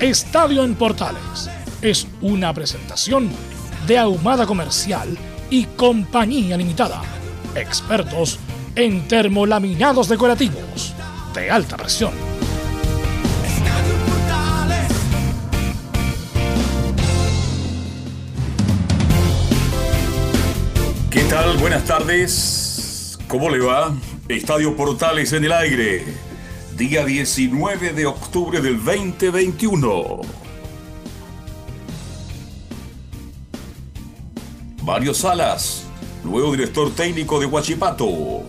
Estadio en Portales es una presentación de Ahumada Comercial y Compañía Limitada. Expertos en termolaminados decorativos de alta presión. ¿Qué tal? Buenas tardes. ¿Cómo le va? Estadio Portales en el aire. Día 19 de octubre del 2021. Mario Salas, nuevo director técnico de Huachipato.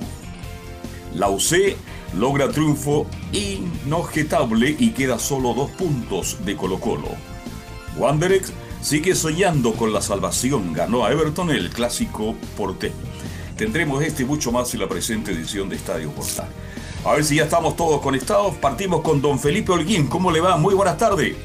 La UC logra triunfo inobjetable y queda solo dos puntos de Colo Colo. Wanderers sigue soñando con la salvación. Ganó a Everton el clásico porteño. Tendremos este mucho más en la presente edición de Estadio Portal. A ver si ya estamos todos conectados. Partimos con don Felipe Holguín. ¿Cómo le va? Muy buenas tardes.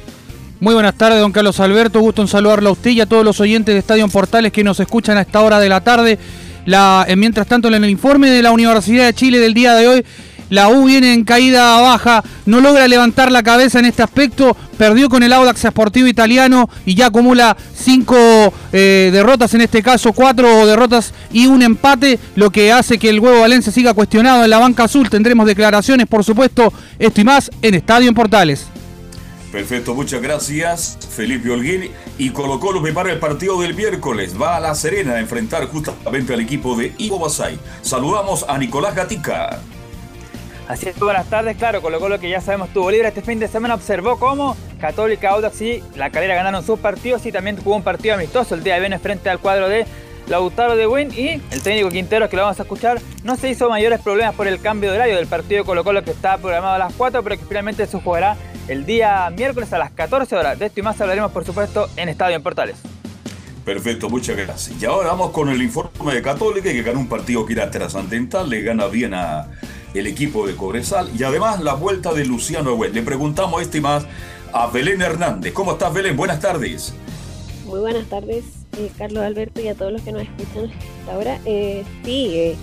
Muy buenas tardes, don Carlos Alberto. Gusto en saludarlo a usted y a todos los oyentes de Estadio Portales que nos escuchan a esta hora de la tarde. Eh, mientras tanto, en el informe de la Universidad de Chile del día de hoy, la U viene en caída baja, no logra levantar la cabeza en este aspecto, perdió con el Audax Sportivo Italiano y ya acumula cinco eh, derrotas, en este caso cuatro derrotas y un empate, lo que hace que el huevo Valencia siga cuestionado en la banca azul. Tendremos declaraciones, por supuesto, esto y más en Estadio en Portales. Perfecto, muchas gracias, Felipe Holguín. Y Colo Colo prepara el partido del miércoles. Va a La Serena a enfrentar justamente al equipo de Ivo Basay. Saludamos a Nicolás Gatica. Así es, buenas tardes. Claro, Colo Colo que ya sabemos tuvo libre este fin de semana observó cómo Católica, Audax y La Calera ganaron sus partidos y también tuvo un partido amistoso el día de viernes frente al cuadro de Lautaro de Win y el técnico Quintero, que lo vamos a escuchar, no se hizo mayores problemas por el cambio de horario del partido de Colo Colo que estaba programado a las 4, pero que finalmente se jugará el día miércoles a las 14 horas. De esto y más hablaremos, por supuesto, en Estadio en Portales. Perfecto, muchas gracias. Y ahora vamos con el informe de Católica, que ganó un partido que era trascendental, le gana bien a el equipo de Cobresal y además la vuelta de Luciano Agüel. Le preguntamos este más a Belén Hernández. ¿Cómo estás, Belén? Buenas tardes. Muy buenas tardes, eh, Carlos Alberto, y a todos los que nos escuchan hasta ahora. Eh, sí, eh,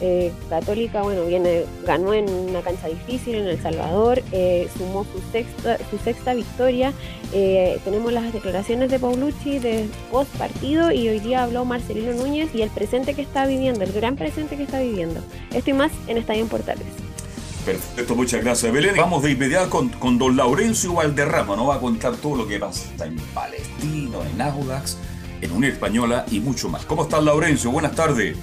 eh, Católica, bueno, viene, ganó en una cancha difícil en El Salvador, eh, sumó su sexta, su sexta victoria. Eh, tenemos las declaraciones de Paulucci de post partido y hoy día habló Marcelino Núñez y el presente que está viviendo, el gran presente que está viviendo. Esto y más en Estadio en Portales. Perfecto, muchas gracias, Belén. Vamos de inmediato con, con don Laurencio Valderrama, nos va a contar todo lo que pasa en Palestino, en Audax, en Unión Española y mucho más. ¿Cómo estás, Laurencio? Buenas tardes.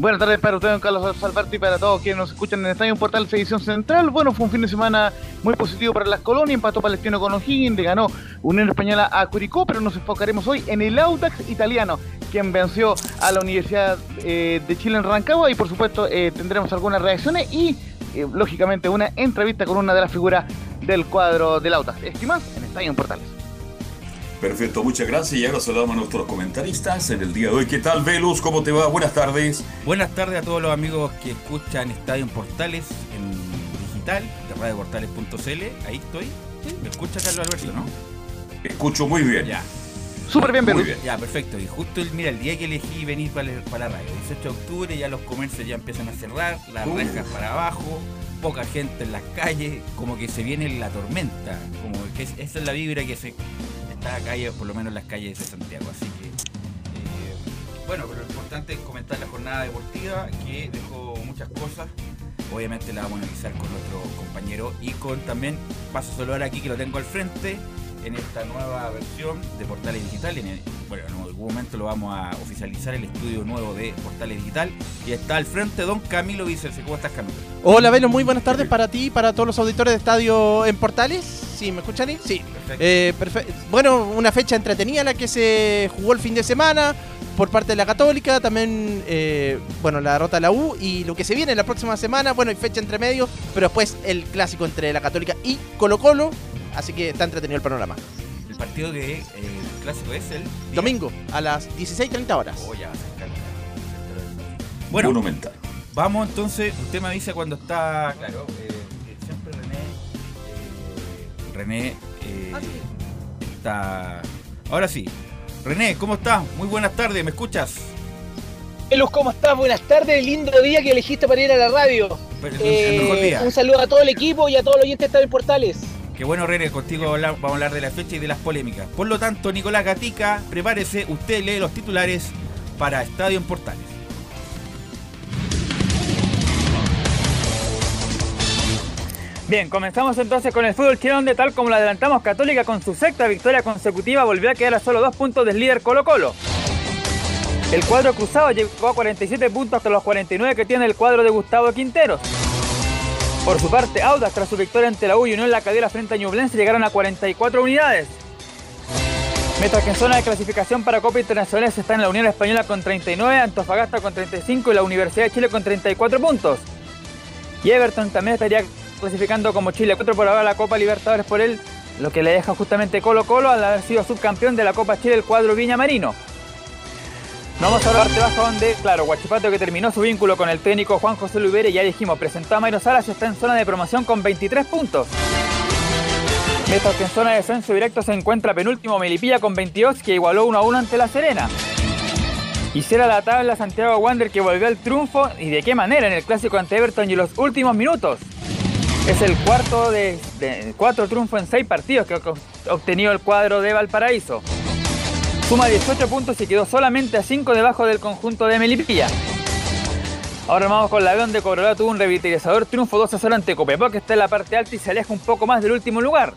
Buenas tardes para ustedes, Carlos Alberto, y para todos quienes nos escuchan en Estadio Portal Edición Central. Bueno, fue un fin de semana muy positivo para las colonias, empató Palestino con O'Higgins, le ganó Unión Española a Curicó, pero nos enfocaremos hoy en el Audax italiano, quien venció a la Universidad eh, de Chile en Rancagua, y por supuesto eh, tendremos algunas reacciones y, eh, lógicamente, una entrevista con una de las figuras del cuadro del Audax. Estimas en Estadio Portales. Perfecto, muchas gracias. Y ahora saludamos a nuestros comentaristas en el día de hoy. ¿Qué tal, Velus? ¿Cómo te va? Buenas tardes. Buenas tardes a todos los amigos que escuchan Estadio en Portales en digital, de radioportales.cl. Ahí estoy. ¿Me escucha Carlos Alberto, no? Escucho muy bien. Ya. Súper bien, Muy Velus. bien. Ya, perfecto. Y justo, el, mira, el día que elegí venir para, la- para la radio, 18 de octubre, ya los comercios ya empiezan a cerrar, las Uh. rejas para abajo, poca gente en las calles, como que se viene la tormenta. Como que es- esa es la vibra que se está acá, por lo menos en las calles de Santiago. Así que, eh, bueno, pero lo importante es comentar la jornada deportiva que dejó muchas cosas. Obviamente la vamos a analizar con nuestro compañero y con también, paso a aquí que lo tengo al frente, en esta nueva versión de Portales Digital. En el- bueno, en algún momento lo vamos a oficializar el estudio nuevo de Portales Digital. Y está al frente don Camilo Vicense. ¿Cómo estás, Camilo? Hola, Velo, muy buenas tardes para ti y para todos los auditores de Estadio en Portales. ¿Sí, me escuchan ahí? Sí. Perfecto. Eh, bueno, una fecha entretenida la que se jugó el fin de semana por parte de la Católica, también, eh, bueno, la derrota de la U y lo que se viene la próxima semana, bueno, hay fecha entre medio, pero después el clásico entre la Católica y Colo Colo, así que está entretenido el panorama. el partido que eh, el clásico es el día- Domingo, a las 16.30 horas. Oh, ya. Bueno, Monumental. Vamos entonces, usted me avisa cuando está, claro, eh, que siempre René, eh, René eh, está... Ahora sí, René, ¿cómo estás? Muy buenas tardes, ¿me escuchas? Luz, ¿cómo estás? Buenas tardes, lindo día que elegiste para ir a la radio. Eh, un saludo a todo el equipo y a todos los oyentes de Estadio Portales. Qué bueno, René, contigo vamos a hablar de la fecha y de las polémicas. Por lo tanto, Nicolás Gatica, prepárese, usted lee los titulares para Estadio en Portales. Bien, comenzamos entonces con el fútbol chileno donde tal como lo adelantamos, Católica con su sexta victoria consecutiva volvió a quedar a solo dos puntos del líder Colo Colo. El cuadro cruzado llegó a 47 puntos hasta los 49 que tiene el cuadro de Gustavo Quinteros. Por su parte, Audax tras su victoria ante la U y Unión La Calera frente a Ñublense llegaron a 44 unidades. Mientras que en zona de clasificación para Copa Internacional está en la Unión Española con 39, Antofagasta con 35 y la Universidad de Chile con 34 puntos. Y Everton también estaría clasificando como Chile 4 por ahora la Copa Libertadores por él, lo que le deja justamente Colo Colo al haber sido subcampeón de la Copa Chile el cuadro Viña Marino. Vamos a la parte baja donde, claro, Guachipato que terminó su vínculo con el técnico Juan José Lubere, ya dijimos, presentó a Mayro Salas y está en zona de promoción con 23 puntos. Mientras que en zona de descenso directo se encuentra penúltimo Melipilla con 22 que igualó 1 a 1 ante La Serena. Hiciera la tabla Santiago Wander que volvió al triunfo y de qué manera en el clásico ante Everton y los últimos minutos. Es el cuarto de, de- cuatro triunfos en seis partidos que ha obtenido el cuadro de Valparaíso. Suma 18 puntos y quedó solamente a 5 debajo del conjunto de Melipilla. Ahora vamos con la B donde Cobreloa tuvo un revitalizador triunfo 2 a 0 ante Copiapó que está en la parte alta y se aleja un poco más del último lugar.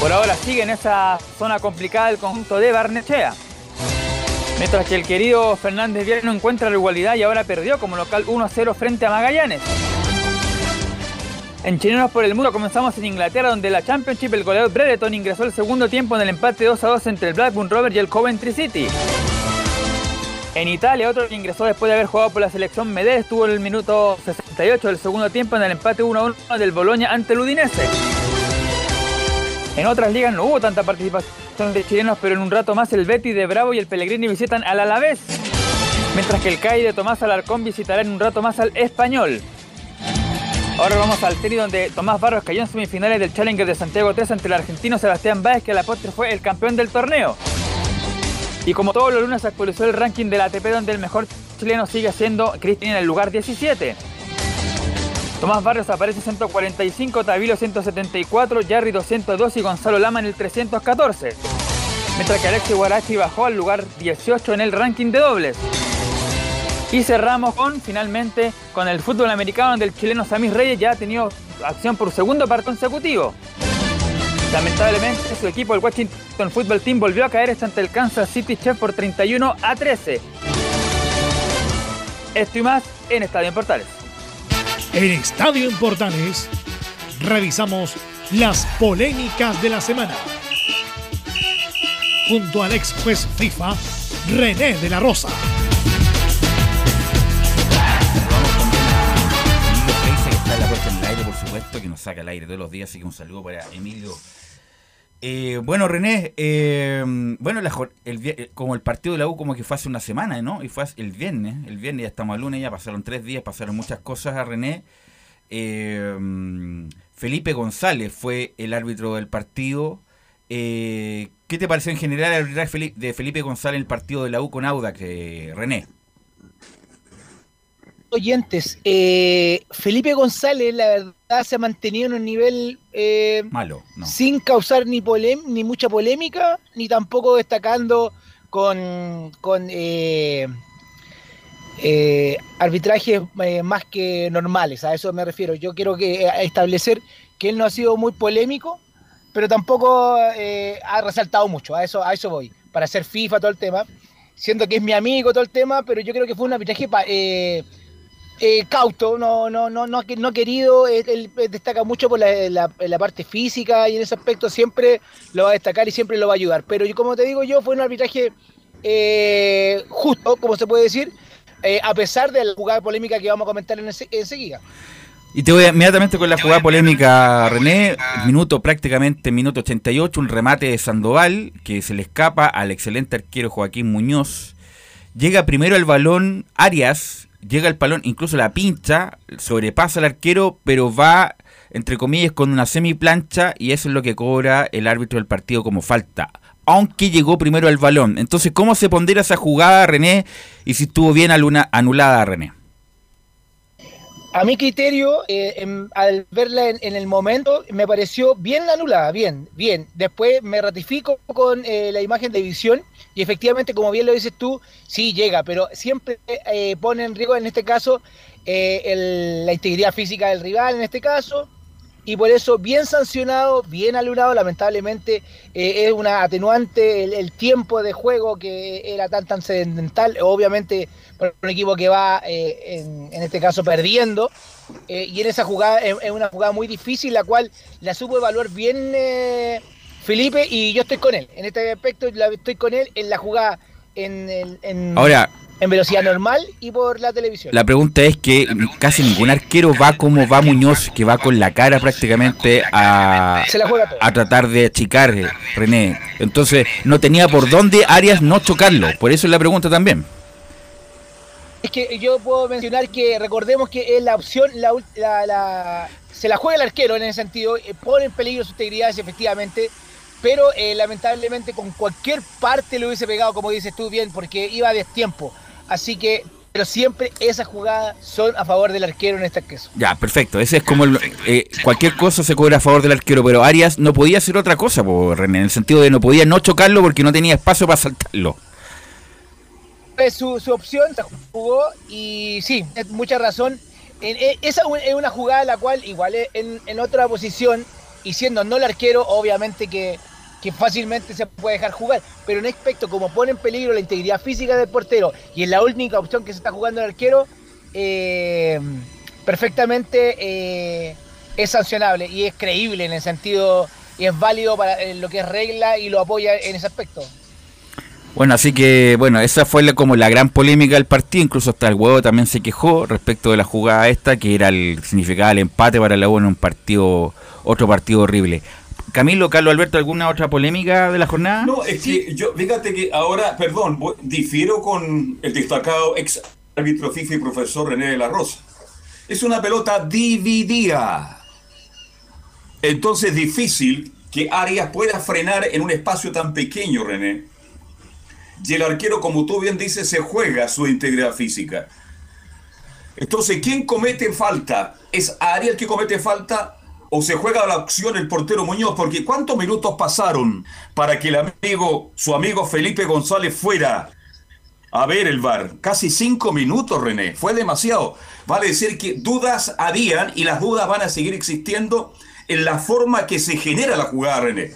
Por ahora sigue en esa zona complicada el conjunto de Barnechea. Mientras que el querido Fernández Vial no encuentra la igualdad y ahora perdió como local 1 a 0 frente a Magallanes. En Chilenos por el Mundo comenzamos en Inglaterra donde la Championship el goleador Brereton ingresó el segundo tiempo en el empate 2 a 2 entre el Blackburn Rovers y el Coventry City. En Italia, otro que ingresó después de haber jugado por la selección Medellín estuvo en el minuto 68 del segundo tiempo en el empate 1 a 1 del Boloña ante el Udinese. En otras ligas no hubo tanta participación de chilenos, pero en un rato más el Betis de Bravo y el Pellegrini visitan al Alavés. Mientras que el CAI de Tomás Alarcón visitará en un rato más al Español. Ahora vamos al tenis donde Tomás Barros cayó en semifinales del Challenger de Santiago 3 ante el argentino Sebastián Báez que a la postre fue el campeón del torneo. Y como todos los lunes actualizó el ranking de la ATP donde el mejor chileno sigue siendo Cristian en el lugar 17. Tomás Barrios aparece 145, Tavilo 174, Jarry 202 y Gonzalo Lama en el 314. Mientras que Alexi Guarachi bajó al lugar 18 en el ranking de dobles. Y cerramos con, finalmente, con el fútbol americano donde el chileno Samir Reyes ya ha tenido acción por segundo par consecutivo. Lamentablemente, su equipo, el Washington Football Team, volvió a caer ante el Kansas City Chiefs por 31 a 13. Esto y más en Estadio en Portales. En Estadio en Portales revisamos las polémicas de la semana. Junto al ex juez FIFA, René de la Rosa. Saca el aire todos los días, así que un saludo para Emilio. Eh, bueno, René, eh, bueno, eh, como el partido de la U como que fue hace una semana, ¿no? Y fue el viernes, el viernes ya estamos al lunes, ya pasaron tres días, pasaron muchas cosas a René. Felipe González fue el árbitro del partido. ¿Qué te pareció en general el arbitraje de Felipe González en el partido de la U con Auda, que René? Oyentes, eh, Felipe González, la verdad, se ha mantenido en un nivel eh, Malo, no. sin causar ni, polem- ni mucha polémica, ni tampoco destacando con, con eh, eh, arbitrajes más que normales. A eso me refiero. Yo quiero que, establecer que él no ha sido muy polémico pero tampoco ha resaltado mucho, a eso, a eso voy, para hacer FIFA todo el tema, siendo que es mi amigo todo el tema, pero yo creo que fue un arbitraje eh, eh, cauto, no, no, no, no, no querido, él, destaca mucho por la, parte física y en ese aspecto siempre lo va a destacar y siempre lo va a ayudar, pero como te digo yo, fue un arbitraje justo, como se puede decir, a pesar de la jugada polémica que vamos a comentar en enseguida. Y te voy inmediatamente con la jugada polémica, René. Minuto prácticamente, minuto 88, un remate de Sandoval que se le escapa al excelente arquero Joaquín Muñoz. Llega primero el balón Arias, llega el balón, incluso la pincha, sobrepasa al arquero, pero va, entre comillas, con una semiplancha y eso es lo que cobra el árbitro del partido como falta. Aunque llegó primero el balón. Entonces, ¿cómo se pondera esa jugada, René? Y si estuvo bien anulada, René a mi criterio, eh, al verla en, el momento, me pareció bien anulada, bien, bien. Después me ratifico con eh, la imagen de visión y efectivamente, como bien lo dices tú, sí llega, pero siempre eh, pone en riesgo, en este caso, la integridad física del rival, en este caso, y por eso bien sancionado, bien anulado, lamentablemente es una atenuante el, tiempo de juego que era tan tan obviamente un equipo que va, eh, en, este caso, perdiendo. Eh, y en esa jugada es, una jugada muy difícil, la cual la supo evaluar bien eh, Felipe y yo estoy con él. En este aspecto estoy con él en la jugada en, en, Ahora, en velocidad normal y por la televisión. La pregunta es que casi ningún arquero va como va Muñoz, que va con la cara prácticamente a, a tratar de achicar René. Entonces no tenía por dónde Arias no chocarlo. Por eso es la pregunta también. Es que yo puedo mencionar que recordemos que es la opción, la, se la juega el arquero en ese sentido, eh, pone en peligro su integridad efectivamente, pero eh, lamentablemente con cualquier parte lo hubiese pegado, como dices tú bien, porque iba a destiempo. Así que, pero siempre esas jugadas son a favor del arquero en este caso. Ya, perfecto. Ese es como eh, cualquier cosa se cobra a favor del arquero, pero Arias no podía hacer otra cosa, por René, en el sentido de no podía no chocarlo porque no tenía espacio para saltarlo su, su opción, se jugó y sí, mucha razón. esa es una jugada la cual, igual en, en, otra posición, y siendo no el arquero, obviamente que, fácilmente se puede dejar jugar. Pero en aspecto, como pone en peligro la integridad física del portero y es la única opción que se está jugando el arquero, eh, perfectamente eh, es sancionable y es creíble en el sentido y es válido para lo que es regla y lo apoya en ese aspecto. Bueno, así que, bueno, esa fue como la gran polémica del partido, incluso hasta el huevo también se quejó respecto de la jugada esta, que era el significaba el empate para la U en un partido, otro partido horrible. Camilo, Carlos Alberto, ¿alguna otra polémica de la jornada? No, es que yo, fíjate que ahora, perdón, difiero con el destacado ex árbitro FIFA y profesor René de la Rosa. Es una pelota dividida. Entonces difícil que Arias pueda frenar en un espacio tan pequeño, René y el arquero, como tú bien dices, se juega su integridad física. Entonces, ¿quién comete falta? ¿Es Ariel que comete falta o se juega la opción el portero Muñoz? Porque ¿cuántos minutos pasaron para que el amigo, su amigo Felipe González fuera a ver el bar? Casi cinco minutos, René. Fue demasiado. Vale decir que dudas habían y las dudas van a seguir existiendo en la forma que se genera la jugada, René.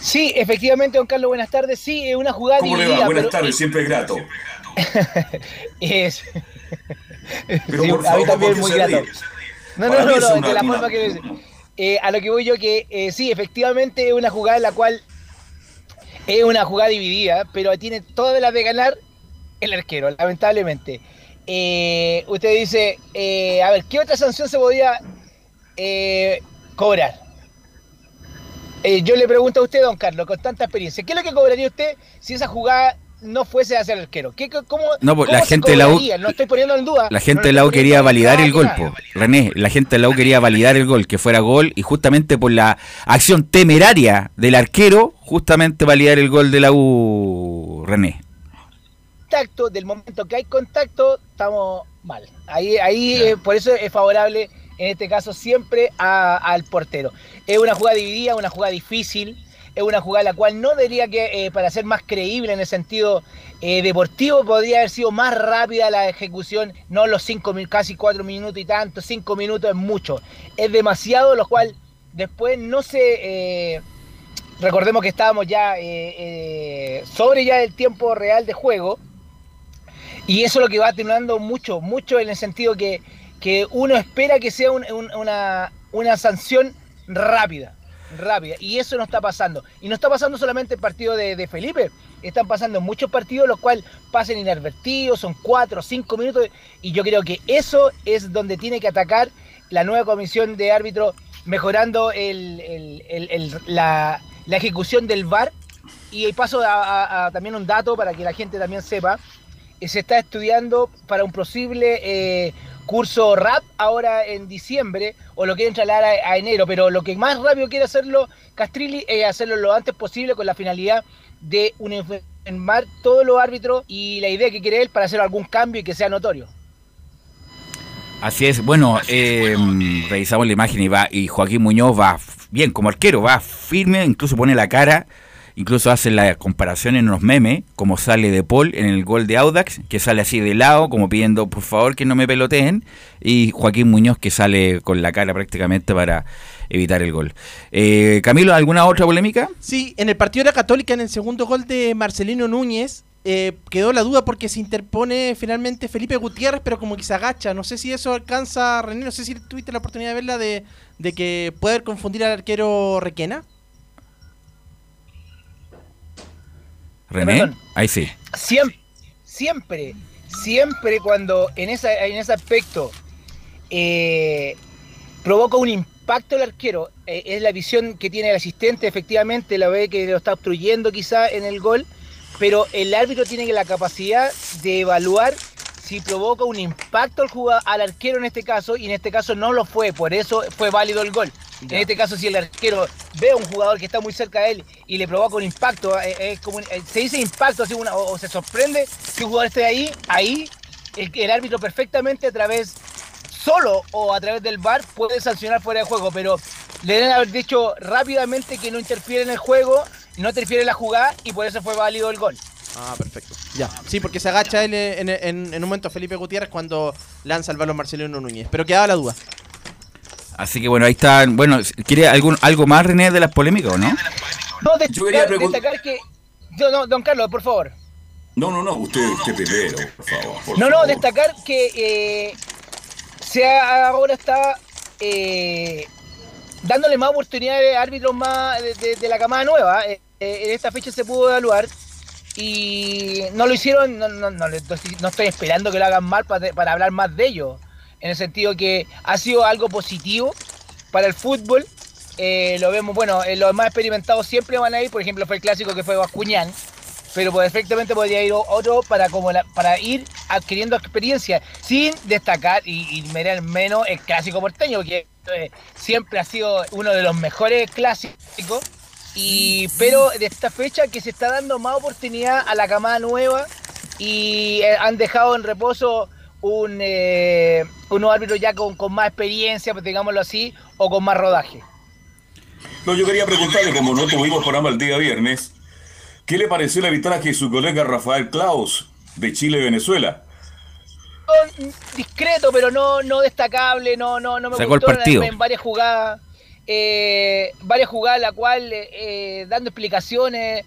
Sí, efectivamente, don Carlos, buenas tardes. Sí, es una jugada ¿Cómo le va? Buenas tardes, siempre grato. es... a mí también es muy grato. No, no, no, no, de la forma que... Eh, a lo que voy yo que eh, sí, efectivamente es una jugada en la cual es una jugada dividida, pero tiene todas las de ganar el arquero, lamentablemente. Eh, usted dice, eh, a ver, ¿qué otra sanción se podía cobrar? Yo le pregunto a usted, don Carlos, con tanta experiencia, ¿qué es lo que cobraría usted si esa jugada no fuese hacia el arquero? ¿Qué, cómo, no, pues, la gente de la U, no estoy poniendo en duda. La gente de la U quería validar el gol, René, la gente de la U quería validar el gol, que fuera gol, y justamente por la acción temeraria del arquero, justamente validar el gol de la U, René. Contacto, del momento que hay contacto, estamos mal. Ahí, ahí eh, por eso es favorable en este caso siempre al portero. Es una jugada dividida, una jugada difícil, es una jugada la cual no diría que, eh, para ser más creíble en el sentido eh, deportivo, podría haber sido más rápida la ejecución, no los cinco, casi cuatro minutos y tanto, cinco minutos es mucho, es demasiado, lo cual después no se... eh, recordemos que estábamos ya sobre ya el tiempo real de juego. Y eso es lo que va atenuando mucho, mucho en el sentido que, que uno espera que sea un- un- una, una sanción rápida, rápida. Y eso no está pasando. Y no está pasando solamente el partido de, de Felipe, están pasando muchos partidos los cuales pasan inadvertidos, son cuatro o cinco minutos. Y yo creo que eso es donde tiene que atacar la nueva comisión de árbitros, mejorando el- el- el- la, la ejecución del VAR. Y paso a, también un dato para que la gente también sepa se está estudiando para un posible eh, curso RAP ahora en diciembre o lo quieren trasladar a, a enero, pero lo que más rápido quiere hacerlo Castrilli es hacerlo lo antes posible con la finalidad de uniformar todos los árbitros y la idea que quiere él para hacer algún cambio y que sea notorio. Así es, bueno, eh, revisamos la imagen y va y Joaquín Muñoz va bien como arquero, va firme, incluso pone la cara, incluso hace la comparación en los memes, como sale de Paul en el gol de Audax, que sale así de lado, como pidiendo por favor que no me peloteen, y Joaquín Muñoz que sale con la cara prácticamente para evitar el gol. Eh, Camilo, ¿alguna otra polémica? Sí, en el partido de la Católica, en el segundo gol de Marcelino Núñez, eh, quedó la duda porque se interpone finalmente Felipe Gutiérrez, pero como que se agacha. No sé si eso alcanza, René, no sé si tuviste la oportunidad de verla, de, de que puede confundir al arquero Requena. René, Perdón. ahí sí. Siempre, siempre, siempre cuando en, esa, en ese aspecto eh, provoca un impacto el arquero, eh, es la visión que tiene el asistente, efectivamente, la ve que lo está obstruyendo quizá en el gol, pero el árbitro tiene la capacidad de evaluar si provoca un impacto al, jugado, al arquero en este caso, y en este caso no lo fue, por eso fue válido el gol. En este caso, si el arquero ve a un jugador que está muy cerca de él y le provoca un impacto, eh, es como un- eh, se dice impacto así una- o, o se sorprende que un jugador esté ahí, ahí el, el árbitro perfectamente a través, solo o a través del VAR puede sancionar fuera de juego, pero le deben haber dicho rápidamente que no interfiere en el juego, no interfiere en la jugada y por eso fue válido el gol. Ah, perfecto. Ya. Sí, porque se agacha él en, en- en un momento Felipe Gutiérrez cuando lanza el balón Marcelino Núñez. Pero quedaba la duda. Así que bueno, ahí está. Bueno, ¿quiere algún, algo más, René, de las polémicas o no? No, Yo quería destacar, destacar que... No, no, don Carlos, por favor. No, no, no, usted, usted primero, por favor. por No, no, favor. destacar que eh, se ha- ahora está eh, dándole más oportunidades a árbitros más de, de- de la camada nueva. Eh, eh, en esta fecha se pudo evaluar y no lo hicieron, no, no, no, no estoy esperando que lo hagan mal para, para hablar más de ellos, en el sentido que ha sido algo positivo para el fútbol. Eh, lo vemos, bueno, eh, los más experimentados siempre van a ir, por ejemplo, fue el clásico que fue Bascuñán, pero pues, perfectamente podría ir otro para como para ir adquiriendo experiencia, sin destacar y, y mirar menos el clásico porteño, que eh, siempre ha sido uno de los mejores clásicos. Y, pero de esta fecha que se está dando más oportunidad a la camada nueva y eh, han dejado en reposo un, eh, unos árbitros ya con, con más experiencia, pues, digámoslo así, o con más rodaje. No, yo quería preguntarle, como no tuvimos programa el día viernes, ¿qué le pareció el arbitraje de su colega Rafael Klaus de Chile-Venezuela? No, discreto, pero no, no destacable, no, no, no me Sacó el gustó en- partido. En, varias jugadas, eh, varias jugadas la cual eh, eh, dando explicaciones,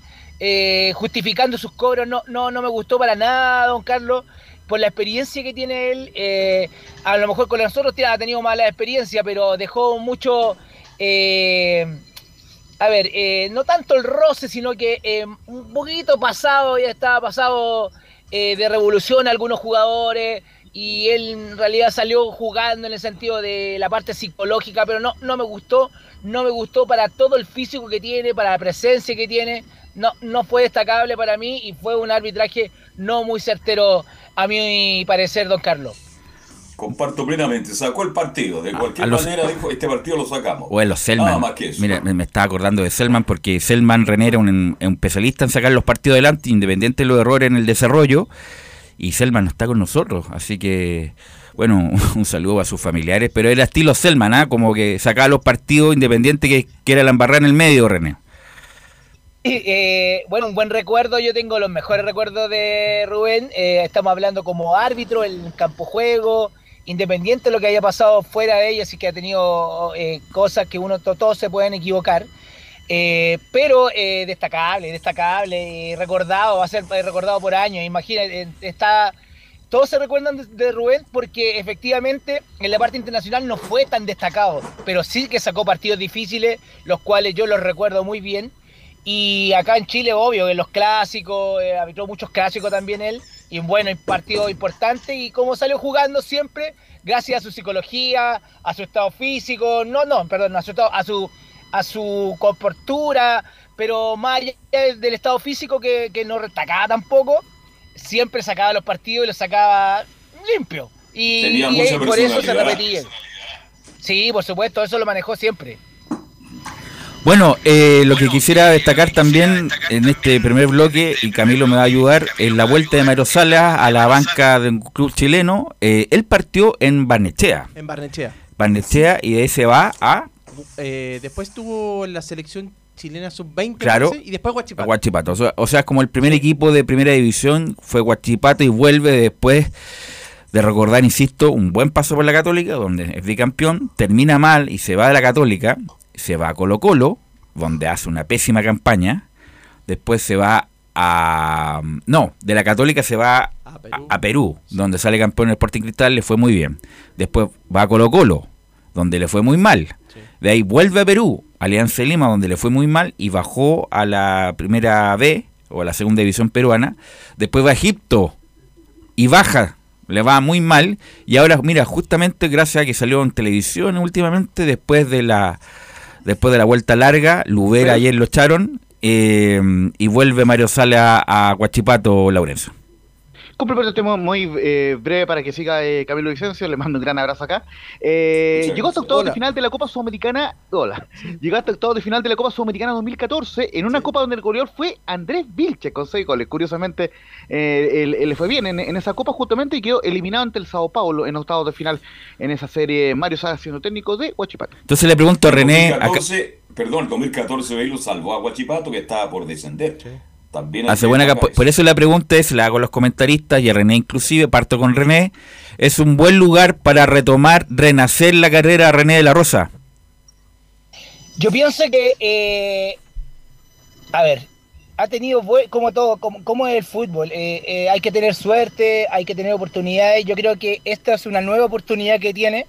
justificando sus cobros, no, no, no me gustó para nada, don Carlos, por la experiencia que tiene él. a lo mejor con nosotros ha tenido mala experiencia, pero dejó mucho. a ver, no tanto el roce, sino que un poquito pasado, ya estaba pasado de revolución a algunos jugadores y él en realidad salió jugando en el sentido de la parte psicológica, pero no, no me gustó, no me gustó para todo el físico que tiene, para la presencia que tiene, no, no fue destacable para mí y fue un arbitraje no muy certero a mi parecer, don Carlos. Comparto plenamente, sacó el partido, de cualquier a los- manera dijo, este partido lo sacamos. O en los Selman. Nada más que eso. Mira, me, me estaba acordando de Selman porque Selman René era un, un especialista en sacar los partidos adelante, independiente de los errores en el desarrollo. Y Selman no está con nosotros. Así que, bueno, un saludo a sus familiares. Pero era estilo Selman, ¿ah? Como que sacaba los partidos independiente que, que era la embarrada en el medio, René. Eh, bueno, un buen recuerdo, yo tengo los mejores recuerdos de Rubén. Eh, estamos hablando como árbitro en campo juego, independiente de lo que haya pasado fuera de ella, sí que ha tenido eh, cosas que uno todos se pueden equivocar. Eh, pero eh, destacable, destacable, recordado, va a ser recordado por años. Imagínate, está. Todos se recuerdan de, Rubén porque efectivamente en la parte internacional no fue tan destacado, pero sí que sacó partidos difíciles, los cuales yo los recuerdo muy bien. Y acá en Chile, obvio, en los clásicos, eh, muchos clásicos también él, y un buen partido importante, y como salió jugando siempre, gracias a su psicología, a su estado físico, no, no, perdón, a su, estado- a su, a su compostura, pero más allá del estado físico que, que no destacaba tampoco, siempre sacaba los partidos y los sacaba limpio. Y, Tenía y mucha por eso se repetía. Sí, por supuesto, eso lo manejó siempre. Bueno, eh, lo que quisiera destacar también en este primer bloque, y Camilo me va a ayudar, es la vuelta de Mario Salas a la banca de un club chileno. Eh, él partió en Barnechea. En Barnechea. Barnechea y de ahí se va a, Eh, después tuvo la selección chilena sub-20 Claro. parece, y después Guachipato. O sea, o sea, como el primer equipo de primera división fue Huachipato y vuelve después de recordar, insisto, un buen paso por la Católica, donde es bicampeón, termina mal y se va de la Católica, se va a Colo Colo, donde hace una pésima campaña, después se va a... No, de la Católica se va A a, Perú. a Perú, donde sale campeón en el Sporting Cristal, le fue muy bien. Después va a Colo Colo, donde le fue muy mal. De ahí vuelve a Perú, Alianza Lima, donde le fue muy mal, y bajó a la primera B, o a la segunda división peruana. Después va a Egipto, y baja, le va muy mal. Y ahora, mira, justamente gracias a que salió en televisión últimamente, después de la después de la vuelta larga, Lubera ayer lo echaron, eh, y vuelve Mario Sala a Huachipato, Laurenzo. Complemento este mo- muy eh, breve para que siga eh, Camilo Vicencio, le mando un gran abrazo acá. Eh, llegó hasta octavos de final de la Copa Sudamericana. Hola. Llegó hasta octavos de final de la Copa Sudamericana 2014 en una copa donde el goleador fue Andrés Vilche con seis goles. Curiosamente, eh, le fue bien en, en esa copa justamente y quedó eliminado ante el Sao Paulo en octavos de final en esa serie. Mario Salas siendo técnico de Huachipato. Entonces le pregunto a René, acá- 2014, perdón, 2014 Bale lo salvó a Guachipato que estaba por descender. También Hace buena por eso la pregunta es, la hago a los comentaristas y a René inclusive, parto con René, es un buen lugar para retomar, renacer la carrera de René de la Rosa. Yo pienso que, eh, a ver, ha tenido, buen- como todo, como, como es el fútbol, eh, eh, hay que tener suerte, hay que tener oportunidades. Yo creo que esta es una nueva oportunidad que tiene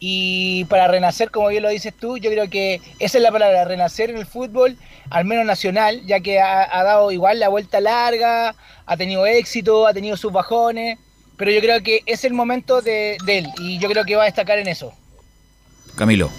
y para renacer, como bien lo dices tú, yo creo que esa es la palabra, renacer en el fútbol, al menos nacional, ya que ha, ha dado igual la vuelta larga, ha tenido éxito, ha tenido sus bajones, pero yo creo que es el momento de, de él y yo creo que va a destacar en eso. Camilo.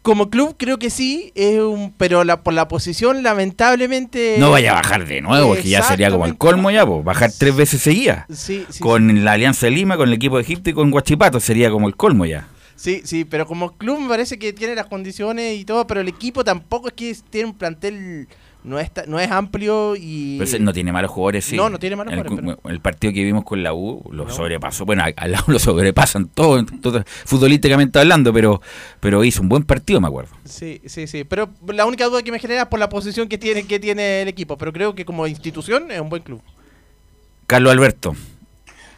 Como club creo que sí, es un, pero la, por la posición lamentablemente... No vaya a bajar de nuevo, que ya sería como el colmo ya, pues, bajar tres veces seguidas. Sí, sí, Con la Alianza de Lima, con el equipo de Egipto y con Guachipato sería como el colmo ya. Sí, sí, pero como club me parece que tiene las condiciones y todo, pero el equipo tampoco es que tiene un plantel, no es, no es amplio y... Pero no tiene malos jugadores, sí. No, no tiene malos el, jugadores, El partido que vimos con la U lo No. sobrepasó. Bueno, al lado lo sobrepasan todo, todo, futbolísticamente hablando, pero, pero hizo un buen partido, me acuerdo. Sí, sí, sí, pero la única duda que me genera es por la posición que tiene, que tiene el equipo, pero creo que como institución es un buen club. Carlos Alberto.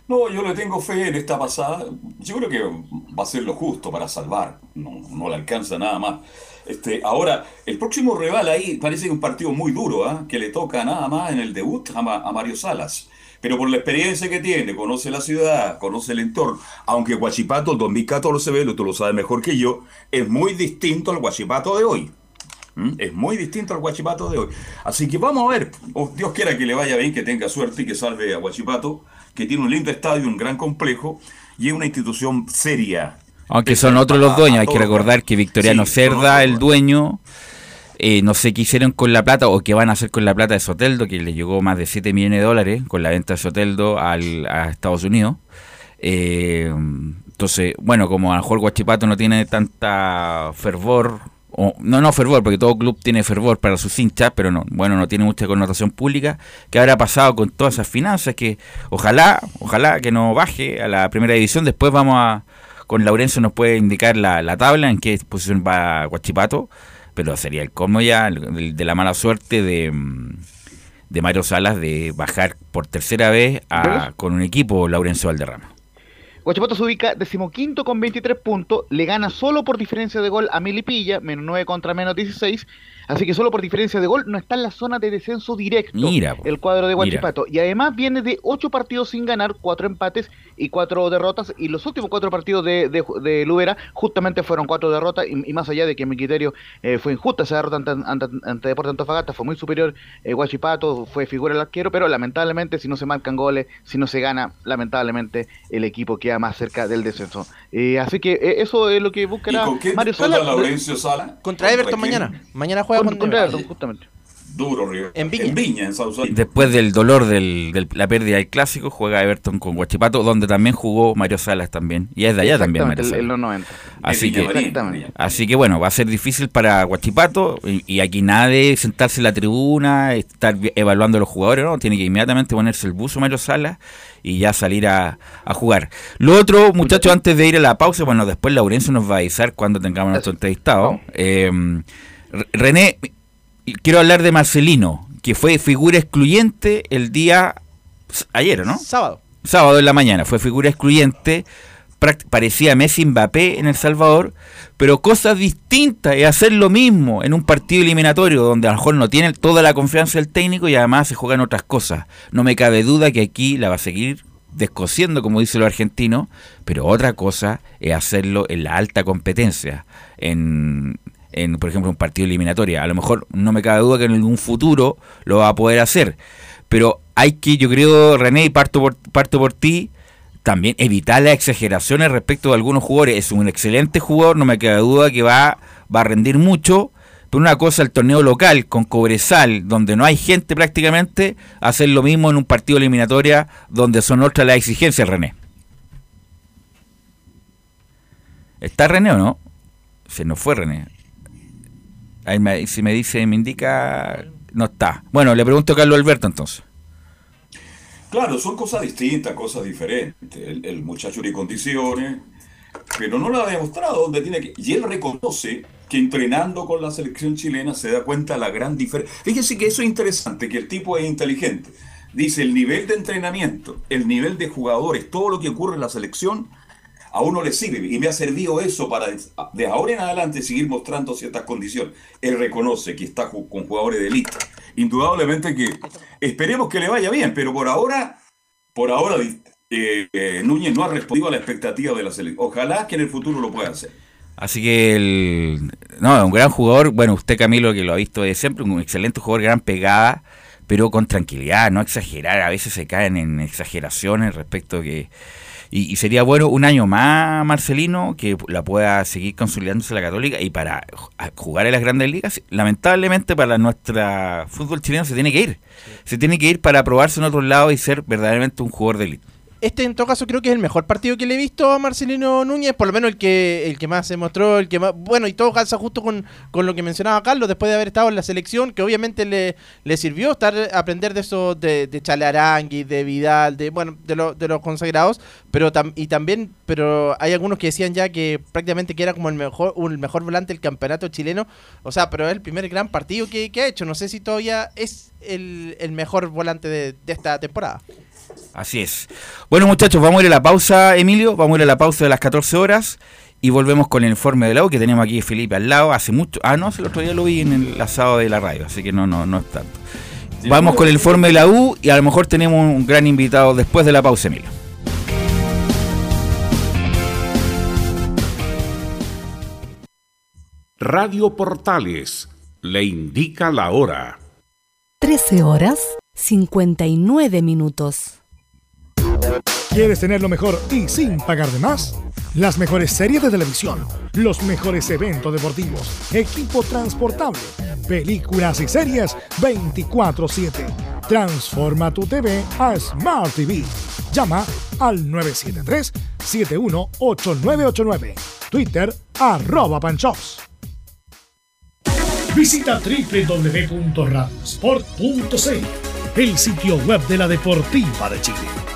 No, yo le tengo fe en esta pasada. Yo creo que va a ser lo justo para salvar. No, no le alcanza nada más. Este, ahora, el próximo rival ahí parece un partido muy duro, ¿ah? que le toca nada más en el debut a, Ma- a Mario Salas. Pero por la experiencia que tiene, conoce la ciudad, conoce el entorno. Aunque Guachipato el 2014, Velo, tú lo sabes mejor que yo, es muy distinto al Guachipato de hoy. ¿Mm? Es muy distinto al Guachipato de hoy. Así que vamos a ver. Oh, Dios quiera que le vaya bien, que tenga suerte y que salve a Guachipato, que tiene un lindo estadio, un gran complejo y es una institución seria. Aunque son otros los dueños, hay que recordar que Victoriano Sí, Cerda, el dueño, eh, no sé qué hicieron con la plata o qué van a hacer con la plata de Soteldo, que le llegó más de 7 millones de dólares con la venta de Soteldo al, a Estados Unidos. Eh, entonces, bueno, como a lo mejor Guachipato no tiene tanta fervor, o, no, no fervor, porque todo club tiene fervor para sus hinchas, pero no, bueno, no tiene mucha connotación pública. ¿Qué habrá pasado con todas esas finanzas? Que ojalá, ojalá que no baje a la primera división. Después vamos a, con Laurencio nos puede indicar la, la tabla en qué posición va Guachipato, pero sería el colmo ya de la mala suerte de, mm, de Mario Salas de bajar por tercera vez a- con un equipo Laurencio Valderrama. Guachipato se ubica decimoquinto con 23 puntos, le gana solo por diferencia de gol a Milipilla, menos 9 contra menos 16, Así que solo por diferencia de gol no está en la zona de descenso directo Mira, el cuadro de Mira. Guachipato. Y además viene de ocho partidos sin ganar, cuatro empates y cuatro derrotas. Y los últimos cuatro partidos de, de, de Lubera justamente fueron cuatro derrotas. Y, y más allá de que mi criterio eh, fue injusta esa derrota ante, ante, ante Deportes Antofagasta, fue muy superior eh, Guachipato, fue figura el arquero. Pero lamentablemente, si no se marcan goles, si no se gana, lamentablemente el equipo queda más cerca del descenso. Eh, así que eh, eso es lo que ¿Y buscará con quién Mario Sala. Laurencio Sala? Contra Everton quién? mañana. Mañana juega Con- con, contra Everton. Everton, justamente. Duro, River. En Viña. En Viña, en Sausalito. Después del dolor de la pérdida del clásico, juega Everton con Guachipato, donde también jugó Mario Salas también. Y es de allá también Mario Salas. el 90. Así En Viña que. Viña. así que bueno, va a ser difícil para Guachipato y, y aquí nadie sentarse en la tribuna, estar evaluando a los jugadores, ¿no? Tiene que inmediatamente ponerse el buzo Mario Salas y ya salir a, a jugar. Lo otro, muchachos, antes de ir a la pausa, bueno, después Laurencio nos va a avisar cuando tengamos nuestro entrevistado. Eh, René, quiero hablar de Marcelino, que fue figura excluyente el día ayer, ¿no? Sábado. sábado en la mañana. Fue figura excluyente. Parecía Messi Mbappé en El Salvador, pero cosas distintas es hacer lo mismo en un partido eliminatorio donde a lo mejor no tiene toda la confianza del técnico y además se juegan otras cosas. No me cabe duda que aquí la va a seguir descosiendo, como dicen los argentinos, pero otra cosa es hacerlo en la alta competencia, en, en por ejemplo, un partido eliminatorio. A lo mejor no me cabe duda que en algún futuro lo va a poder hacer, pero hay que, yo creo, René, y parto por, parto por ti, también evitar las exageraciones respecto de algunos jugadores. Es un excelente jugador, no me queda duda que va, va a rendir mucho. Pero una cosa, el torneo local con Cobresal, donde no hay gente prácticamente, hacer lo mismo en un partido eliminatoria donde son otras las exigencias, René. ¿Está René o no? Se nos fue René. Ahí me- si me dice, me indica, no está. Bueno, le pregunto a Carlos Alberto entonces. Claro, son cosas distintas, cosas diferentes. El, muchacho de condiciones, pero no lo ha demostrado donde tiene que. Y él reconoce que entrenando con la selección chilena se da cuenta de la gran diferencia. Fíjense que eso es interesante, que el tipo es inteligente. Dice el nivel de entrenamiento, el nivel de jugadores, todo lo que ocurre en la selección, a uno le sirve. Y me ha servido eso para de ahora en adelante seguir mostrando ciertas condiciones. Él reconoce que está con jugadores de élite. Indudablemente que esperemos que le vaya bien, pero por ahora, por ahora eh, eh, Núñez no ha respondido a la expectativa de la selección. Ojalá que en el futuro lo pueda hacer. Así que el. No, un gran jugador. Bueno, usted, Camilo, que lo ha visto de siempre, un excelente jugador, gran pegada, pero con tranquilidad, no exagerar. A veces se caen en exageraciones respecto que. Y, y sería bueno un año más, Marcelino, que la pueda seguir consolidándose la Católica y para jugar en las grandes ligas. Lamentablemente, para nuestra fútbol chileno se tiene que ir. Se tiene que ir para probarse en otro lado y ser verdaderamente un jugador de élite. Este en todo caso creo que es el mejor partido que le he visto a Marcelino Núñez, por lo menos el que el que más se mostró, el que más bueno y todo calza justo con, con lo que mencionaba Carlos después de haber estado en la selección, que obviamente le, le sirvió estar aprender de eso de, de Chalarangui, de Vidal, de bueno, de, lo- de los consagrados, pero tam- y también pero hay algunos que decían ya que prácticamente que era como el mejor el mejor volante del campeonato chileno, o sea, pero es el primer gran partido que, que ha hecho, no sé si todavía es el, el mejor volante de esta temporada. Así es. Bueno, muchachos, vamos a ir a la pausa, Emilio. Vamos a ir a la pausa de las 14 horas y volvemos con el informe de la U que tenemos aquí Felipe al lado. Hace mucho. Ah, no, el otro día lo vi en el asado de la radio, así que no, no, no es tanto. Vamos con el informe de la U y a lo mejor tenemos un gran invitado después de la pausa, Emilio. Radio Portales le indica la hora. 13 horas 59 minutos. ¿Quieres tener lo mejor y sin pagar de más? Las mejores series de televisión, los mejores eventos deportivos, equipo transportable, películas y series 24/7. Transforma tu TV a Smart TV. Llama al 973-718989. Twitter arroba panchops. Visita www.radiosport.cl, el sitio web de la Deportiva de Chile.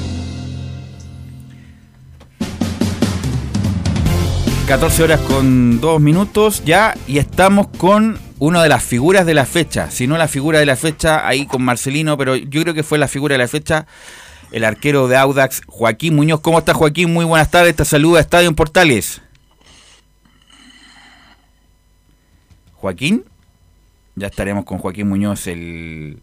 14 horas con 2 minutos ya y estamos con una de las figuras de la fecha, si no la figura de la fecha, ahí con Marcelino, pero yo creo que fue la figura de la fecha, el arquero de Audax, Joaquín Muñoz. ¿Cómo está Joaquín? Muy buenas tardes, te saluda Estadio en Portales. Joaquín, ya estaremos con Joaquín Muñoz, el,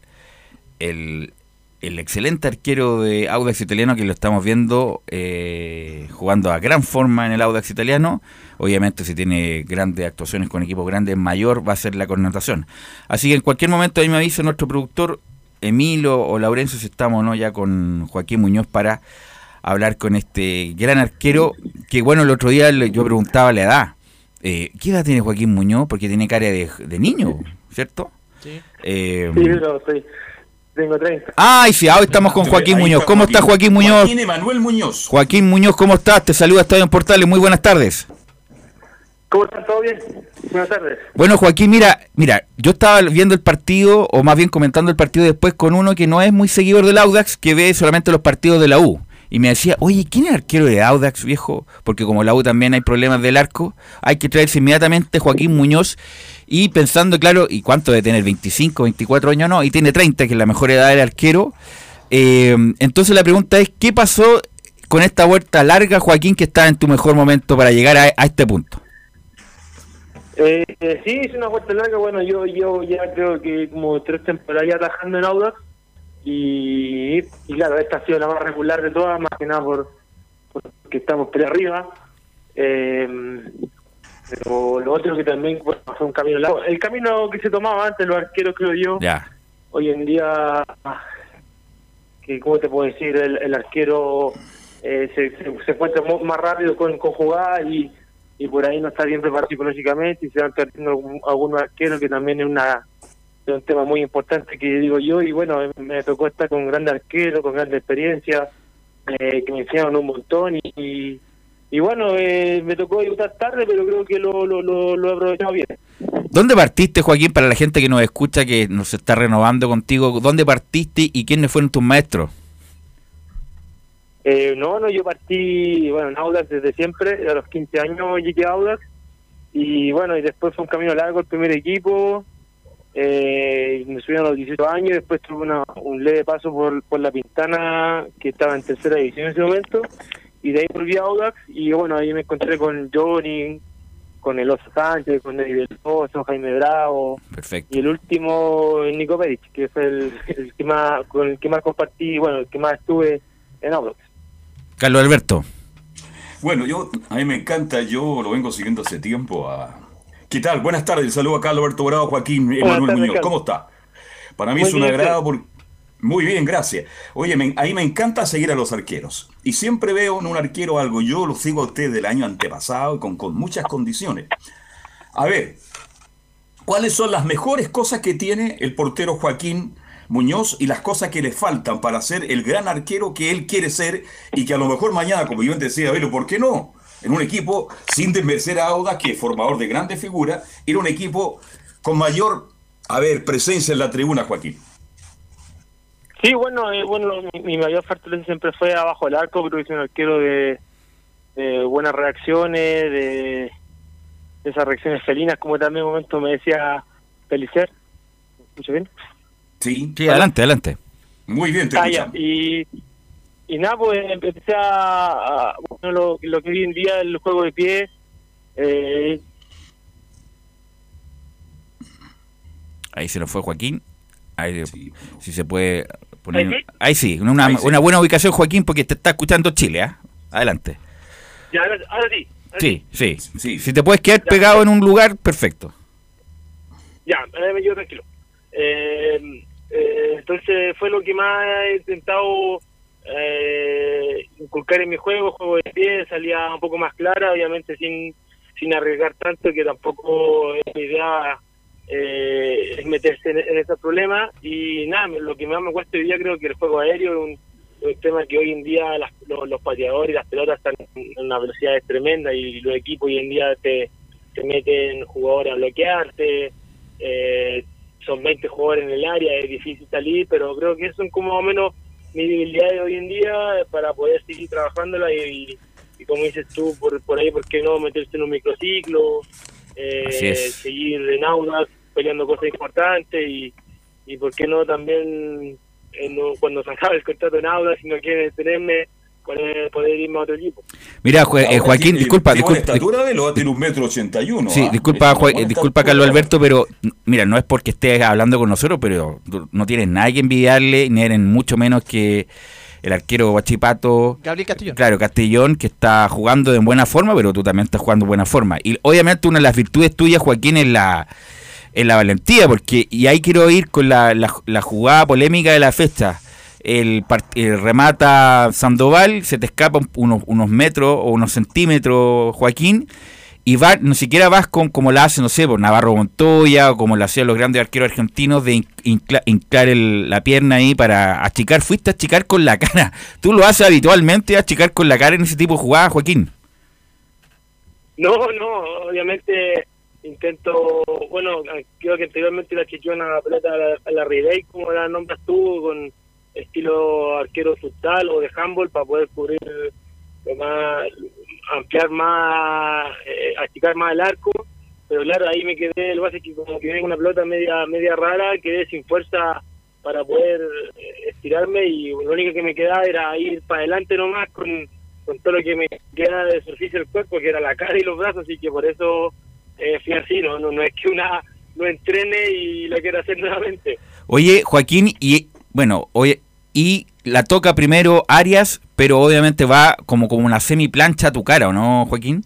el, el excelente arquero de Audax italiano que lo estamos viendo eh, jugando a gran forma en el Audax italiano. Obviamente si tiene grandes actuaciones con equipos grandes, mayor va a ser la connotación. Así que en cualquier momento ahí me avisa nuestro productor Emilio o Laurencio si estamos no ya con Joaquín Muñoz para hablar con este gran arquero que bueno el otro día yo preguntaba la edad. Eh, ¿Qué edad tiene Joaquín Muñoz? Porque tiene cara de, de niño, ¿cierto? Sí. Eh, Sí, pero soy, tengo 30. Ay, sí, hoy estamos con Joaquín Muñoz. ¿Cómo está Joaquín Muñoz? Joaquín Emanuel Muñoz. Joaquín Muñoz, ¿cómo estás? Te saluda Estadio en Portales. Muy buenas tardes. ¿Cómo están? ¿Todo bien? Buenas tardes. Bueno, Joaquín, mira, mira, yo estaba viendo el partido, o más bien comentando el partido después con uno que no es muy seguidor del Audax, que ve solamente los partidos de la U. Y me decía, oye, ¿quién es el arquero de Audax, viejo? Porque como la U también hay problemas del arco, hay que traerse inmediatamente Joaquín Muñoz. Y pensando, claro, ¿y cuánto debe tener? ¿25, 24 años? No, y tiene 30, que es la mejor edad del arquero. Eh, entonces la pregunta es, ¿qué pasó con esta vuelta larga, Joaquín, que está en tu mejor momento para llegar a, a este punto? Eh, eh, sí, es una vuelta larga. Bueno, yo llevo ya creo que como tres temporadas ya trabajando en Audax. Y, y claro, esta ha sido la más regular de todas, más que nada por porque estamos por arriba. Eh, pero lo otro que también bueno, fue un camino largo. El camino que se tomaba antes los arqueros, creo yo, Ya. hoy en día, que ¿cómo te puedo decir? El, el arquero eh, se, se, se encuentra más rápido con, con jugar y, y por ahí no está bien preparado psicológicamente y se van perdiendo algún- algunos arqueros que también es una es un tema muy importante que digo yo y bueno me tocó estar con grandes arqueros con grande experiencia eh, que me enseñaron un montón y, y, y bueno eh, me tocó debutar tarde pero creo que lo, lo, lo, lo he aprovechado bien ¿Dónde partiste, Joaquín, para la gente que nos escucha, que nos está renovando contigo? ¿Dónde partiste y quiénes fueron tus maestros? Eh, no, no, yo partí, bueno, en Audax desde siempre, a los 15 años llegué a Audax, y bueno, y después fue un camino largo el primer equipo, eh, me subieron a los 18 años, después tuve una, un leve paso por, por La Pintana, que estaba en tercera división en ese momento, y de ahí volví a Audax, y bueno, ahí me encontré con Johnny, con el Oso Sánchez, con Eddie del Pozo, Jaime Bravo, Perfecto. y el último, Nico Peric, que fue el, el que más, con el que más compartí, bueno, el que más estuve en Audax. Carlos Alberto. Bueno, yo a mí me encanta, yo lo vengo siguiendo hace tiempo. A... ¿Qué tal? Buenas tardes, saludo a Carlos Alberto Bravo, Joaquín Emanuel Muñoz. Carlos. ¿Cómo está? Para mí Muy es un agrado. Muy bien, gracias. Oye, me- a mí me encanta seguir a los arqueros. Y siempre veo en un arquero algo. Yo lo sigo a usted del año antepasado y con, con muchas condiciones. A ver, ¿Cuáles son las mejores cosas que tiene el portero Joaquín Muñoz y las cosas que le faltan para ser el gran arquero que él quiere ser y que a lo mejor mañana, como yo decía, pero ¿por qué no? En un equipo sin desmerecer a Auda, que es formador de grandes figuras, era un equipo con mayor, a ver, presencia en la tribuna, Joaquín. Sí, bueno, eh, bueno mi, mi mayor fortaleza siempre fue abajo del arco, creo que soy un arquero de, de buenas reacciones, de, de esas reacciones felinas, como también en un momento me decía Felicer. ¿Me escucho bien? Sí. Sí, adelante, adelante. Muy bien, te Ah, ya, y, y nada, pues empecé a, a- bueno, lo, lo que hoy en día el juego de pie, eh, Ahí se nos fue Joaquín. Ahí, si se puede ¿Ahí poner. sí? Ahí sí, una, Ahí sí. una buena ubicación, Joaquín, porque te está escuchando Chile. ¿ah? Adelante. ya, ahora, ahora sí. ahora Sí, sí, Si te puedes quedar pegado en un lugar, perfecto. Ya, quedo tranquilo. Eh, eh, entonces fue lo que más he intentado eh, inculcar en mi juego, juego de pie, salía un poco más clara, obviamente sin, sin arriesgar tanto, que tampoco es mi idea eh, meterse en, esos problemas. Y nada, lo que más me cuesta hoy día creo que el juego aéreo es un, tema que hoy en día las- los, los pateadores y las pelotas están en una velocidad tremenda y los equipos hoy en día te, te meten jugadores a bloquearte, eh, son 20 jugadores en el área, es difícil salir, pero creo que son como más o menos mi debilidad de hoy en día para poder seguir trabajándola y, y como dices tú, por, por ahí, ¿por qué no meterse en un microciclo? Eh, seguir en aulas peleando cosas importantes y, y por qué no también cuando se acabe el contrato en aulas, si no quieren tenerme, poder, poder irme a otro equipo. Mira, Jo- eh, Joaquín, tiene- disculpa, tiene buena disculpa. estatura de lo va a tener un metro ochenta y uno. Sí, ¿ah? disculpa, Es una Joa- buena disculpa. Carlos Alberto, pero mira, no es porque estés hablando con nosotros, pero no tienes nada que envidiarle, ni eres mucho menos que el arquero Guachipato. Gabriel Castellón. Claro, Castellón, que está jugando de buena forma, pero tú también estás jugando de buena forma. Y obviamente una de las virtudes tuyas, Joaquín, es la, es la valentía, porque, y ahí quiero ir con la, la, la jugada polémica de la fecha. El, el remata Sandoval, se te escapa un- unos, unos metros o unos centímetros, Joaquín, y va, no siquiera vas con como la hace, no sé, por Navarro Montoya o como lo hacían los grandes arqueros argentinos de hincar el- la pierna ahí para achicar. Fuiste a achicar con la cara. Tú lo haces habitualmente, achicar con la cara en ese tipo de jugadas, Joaquín. No, no, obviamente intento, bueno, creo que anteriormente la chiqué una pelota a la, a la Ridey, como la nombras tú, con estilo arquero futsal o de handball para poder cubrir lo más, ampliar más, eh, achicar más el arco, pero claro, ahí me quedé, base que como que con una pelota media, media rara, quedé sin fuerza para poder eh, estirarme y lo único que me quedaba era ir para adelante nomás con, con todo lo que me queda de superficie del cuerpo, que era la cara y los brazos, así que por eso eh, fui así, ¿no? ¿no? No es que una lo entrene y lo quiera hacer nuevamente. Oye, Joaquín, y bueno, oye, y la toca primero Arias, pero obviamente va como, como una semi plancha a tu cara, ¿o no, Joaquín?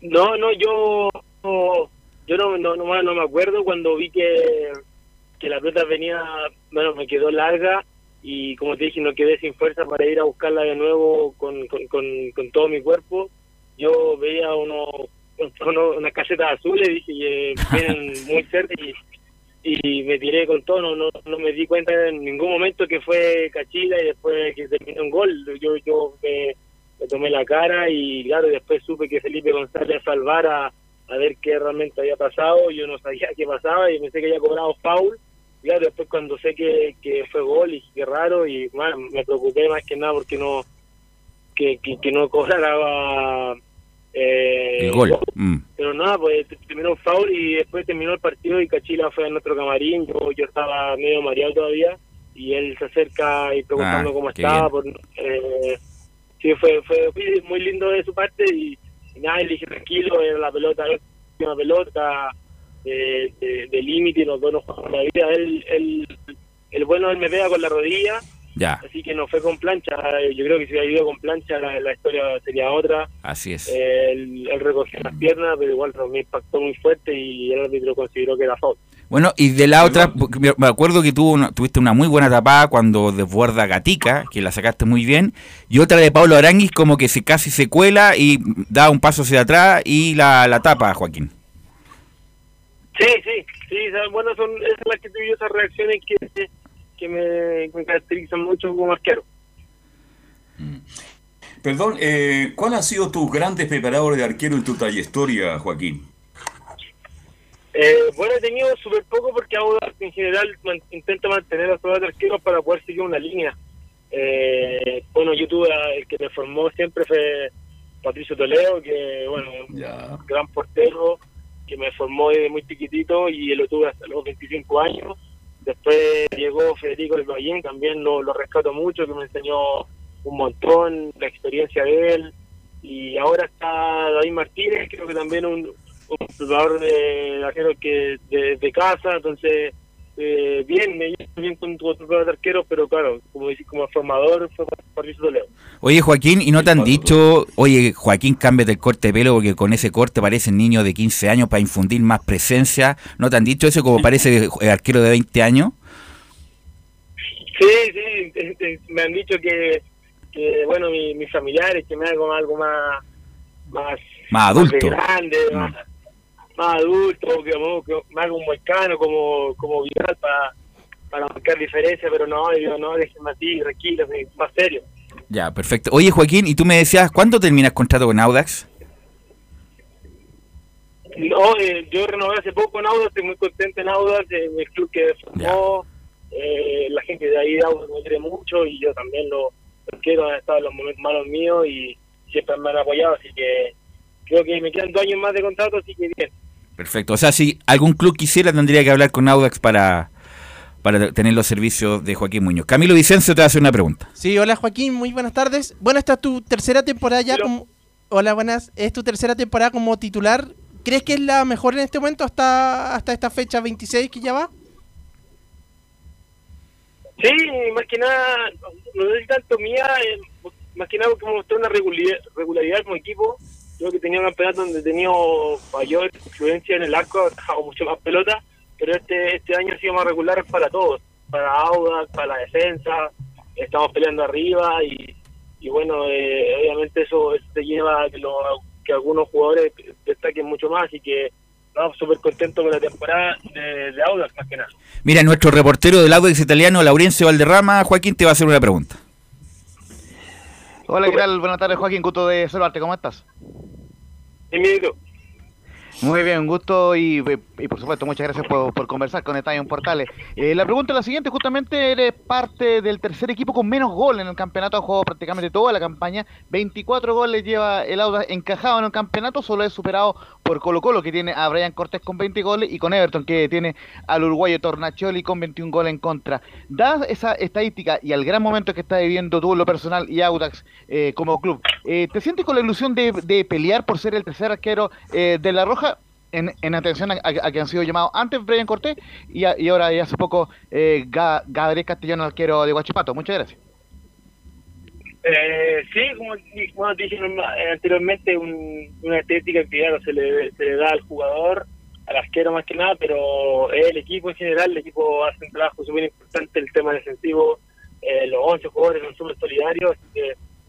No, no, yo no, yo no, no, no, no me acuerdo cuando vi que, que la pelota venía, bueno, me quedó larga y como te dije, no quedé sin fuerza para ir a buscarla de nuevo con, con, con, con todo mi cuerpo. Yo veía uno, uno unas casetas azules, dije que vienen muy cerca y, y me tiré con todo, no, no, no me di cuenta en ningún momento que fue Cachila y después que terminó un gol. Yo, yo me, tomé la cara y claro, después supe que Felipe González fue al VAR a, ver qué realmente había pasado, yo no sabía qué pasaba y pensé que había cobrado foul, claro, después cuando sé que, que fue gol y qué raro y bueno, me preocupé más que nada porque no que, que no cobrara eh, El gol. Mm. pero nada, pues terminó un foul y después terminó el partido y Cachila fue a nuestro camarín. Yo, yo estaba medio mareado todavía y él se acerca y preguntando Ah, cómo estaba. Por, eh, sí, fue, fue fue muy lindo de su parte y, y nada, le dije tranquilo, era la pelota, una pelota de, de, de límite los dos nos jugamos la vida. Él, él, el bueno, él me pega con la rodilla Ya, así que no fue con plancha. Yo creo que si hubiera ido con plancha la, la historia sería otra. así es. Eh, él, él recogió las piernas, pero igual me impactó muy fuerte y el árbitro consideró que era foul. Bueno, y de la otra, me acuerdo que tuvo una- tuviste una muy buena tapada cuando desborda Gatica, que la sacaste muy bien, y otra de Pablo Aranguis como que se casi se cuela y da un paso hacia atrás y la, la tapa, Joaquín. Sí, sí, sí, bueno, son esas las actitud y esas reacciones que, que me, me caracterizan mucho como arquero. Perdón, eh, ¿cuál han sido tus grandes preparadores de arquero en tu trayectoria, Joaquín? Eh, bueno, he tenido súper poco porque en general man- intenta mantener a todos los arqueros para poder seguir una línea. Eh, bueno, yo tuve a- el que me formó siempre fue Patricio Toledo, que bueno, un gran portero que me formó desde muy chiquitito y lo tuve hasta los 25 años. Después llegó Federico El Ballén, también lo, lo rescato mucho, que me enseñó un montón la experiencia de él. Y ahora está David Martínez, creo que también un, jugador de arquero que de, de casa, entonces eh, bien, me llevo bien con tu otro de arqueros, pero claro, como decís, como formador fue Patricio Toledo. Oye, Joaquín, ¿y no te han dicho, oye, Joaquín, cámbiate el corte de pelo porque con ese corte parecen niños de 15 años para infundir más presencia? ¿No te han dicho eso como parece eh, arquero de 20 años? Sí, sí, eh, eh, me han dicho que, que bueno, mi- mis familiares, que me hago algo más, más, Más adulto. de grande, más, más adulto, que, que haga un moicano como, como viral para para marcar diferencia, pero no, yo no, déjenme así, tranquilo, sí, más serio. Ya, perfecto. Oye, Joaquín, y tú me decías, ¿cuándo terminas contrato con Audax? No, eh, yo renové hace poco en Audax, estoy muy contento en Audax, eh, el club que formó, eh, la gente de ahí de Audax me quiere mucho y yo también lo, lo quiero, han estado en los momentos malos míos y siempre me han apoyado, así que creo que me quedan dos años más de contrato, así que bien. Perfecto. O sea, si algún club quisiera, tendría que hablar con Audax para, para tener los servicios de Joaquín Muñoz. Camilo Vicencio te va a hacer una pregunta. Sí, hola Joaquín, muy buenas tardes. Bueno, esta es tu tercera temporada ya como... Hola, buenas. Es tu tercera temporada como titular. ¿Crees que es la mejor en este momento hasta, hasta esta fecha 26 que ya va? Sí, más que nada, no sé tanto mía, eh, más que nada porque mostró una regularidad, regularidad como equipo. Creo que tenía un campeonato donde tenido mayor influencia en el arco, he dejado mucho más pelota, pero este este año ha sido más regular para todos, para Audax, para la defensa, estamos peleando arriba y, y bueno, eh, obviamente eso, te lleva a que, lo- que algunos jugadores destaquen mucho más y que no, súper contento con la temporada de, de más que nada. Mira, nuestro reportero del Audax italiano, Laurencio Valderrama, Joaquín, te va a hacer una pregunta. Hola, ¿qué tal? Buenas tardes, Joaquín. Gusto de saludarte. ¿Cómo estás? Muy bien, un gusto y, y por supuesto muchas gracias por, conversar con Estadio Portales. Eh, la pregunta es la siguiente, justamente eres parte del tercer equipo con menos gol en el campeonato, ha jugado prácticamente toda la campaña, 24 goles lleva el Auda encajado en el campeonato, solo es superado por Colo Colo que tiene a Brian Cortés con 20 goles y con Everton que tiene al uruguayo Tornacioli con 21 goles en contra. Dada esa estadística y al gran momento que está viviendo tú lo personal y Audax eh, como club, eh, ¿te sientes con la ilusión de, de pelear por ser el tercer arquero eh, de La Roja? En, en atención a, a- que han sido llamados antes Brian Cortés y, a- y ahora y hace poco eh, Ga- Gabriel arquero de Guachipato. Muchas gracias. Eh, sí, como, como dije eh, anteriormente, un- una estética que claro, se, le, se le da al jugador, al arquero más que nada, pero el equipo en general, el equipo hace un trabajo súper importante, el tema defensivo, eh, los 11 jugadores son súper solidarios,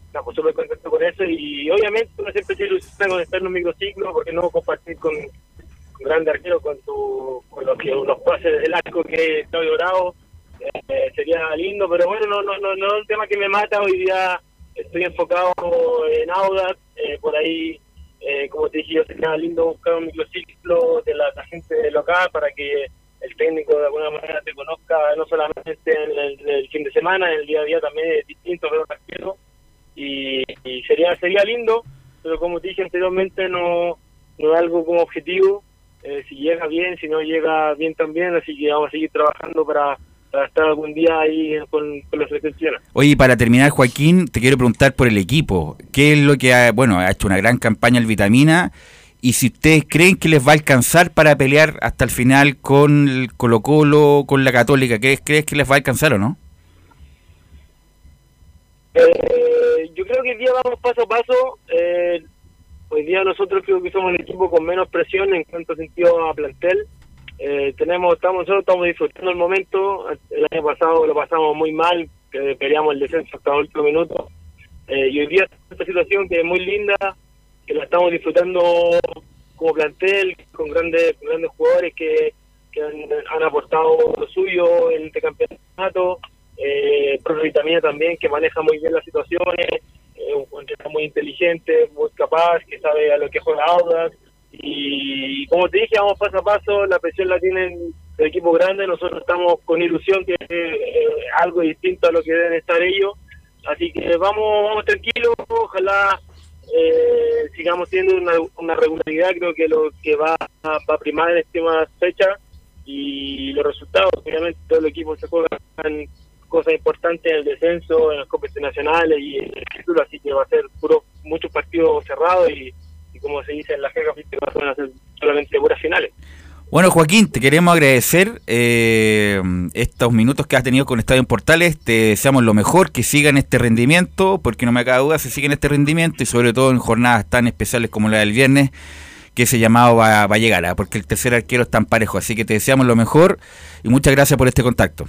estamos súper contentos con eso y obviamente uno siempre se ilusiona con estar en un microciclo, porque no compartir con, con grandes arqueros, con, tu, con los, que, los pases del arco que es Claudio Bravo, eh, sería lindo, pero bueno, no, no, no, no es un tema que me mata. Hoy día estoy enfocado en Audax, eh, por ahí, eh, como te dije, yo sería lindo buscar un microciclo de la, gente local para que el técnico de alguna manera te conozca, no solamente en el, en el fin de semana, en el día a día también es distinto, pero arquero, y, y sería sería lindo, pero como te dije anteriormente, no, no es algo como objetivo. Eh, si llega bien, si no llega bien también, así que vamos a seguir trabajando para, para estar algún día ahí con, con la selección chilena. Oye, y para terminar, Joaquín, te quiero preguntar por el equipo. ¿Qué es lo que ha, bueno, ha hecho una gran campaña el Vitamina? Y si ustedes creen que les va a alcanzar para pelear hasta el final con el Colo Colo, con la Católica, ¿crees, crees que les va a alcanzar o no? Eh, yo creo que hoy día vamos paso a paso. Eh, hoy día nosotros creo que somos el equipo con menos presión en cuanto sentido a plantel. Eh, tenemos, estamos nosotros estamos disfrutando el momento. El año pasado lo pasamos muy mal, que peleamos el descenso hasta el último minuto. Eh, y hoy día esta situación que es muy linda, que la estamos disfrutando como plantel, con grandes, grandes jugadores que, que han, han aportado lo suyo en este campeonato. Eh, Vitamina también, que maneja muy bien las situaciones, un entrenador muy inteligente, muy capaz, que sabe a lo que juega Audax. Y como te dije, vamos paso a paso, la presión la tienen el equipo grande, nosotros estamos con ilusión que es eh, algo distinto a lo que deben estar ellos. Así que vamos, vamos tranquilos, ojalá eh, sigamos una, una regularidad, creo que lo que va a, va a primar en esta fecha y los resultados, obviamente todo el equipo se juega en cosas importantes en el descenso, en las competiciones nacionales y en el título, así que va a ser puro muchos partidos cerrados y, como se dice en la jefa, van a ser solamente puras finales. Bueno, Joaquín, te queremos agradecer eh, estos minutos que has tenido con Estadio en Portales. Te deseamos lo mejor, que sigan este rendimiento, porque no me cabe duda, si siguen este rendimiento y sobre todo en jornadas tan especiales como la del viernes, que ese llamado va, va a llegar, ¿ah? porque el tercer arquero es tan parejo. Así que te deseamos lo mejor y muchas gracias por este contacto.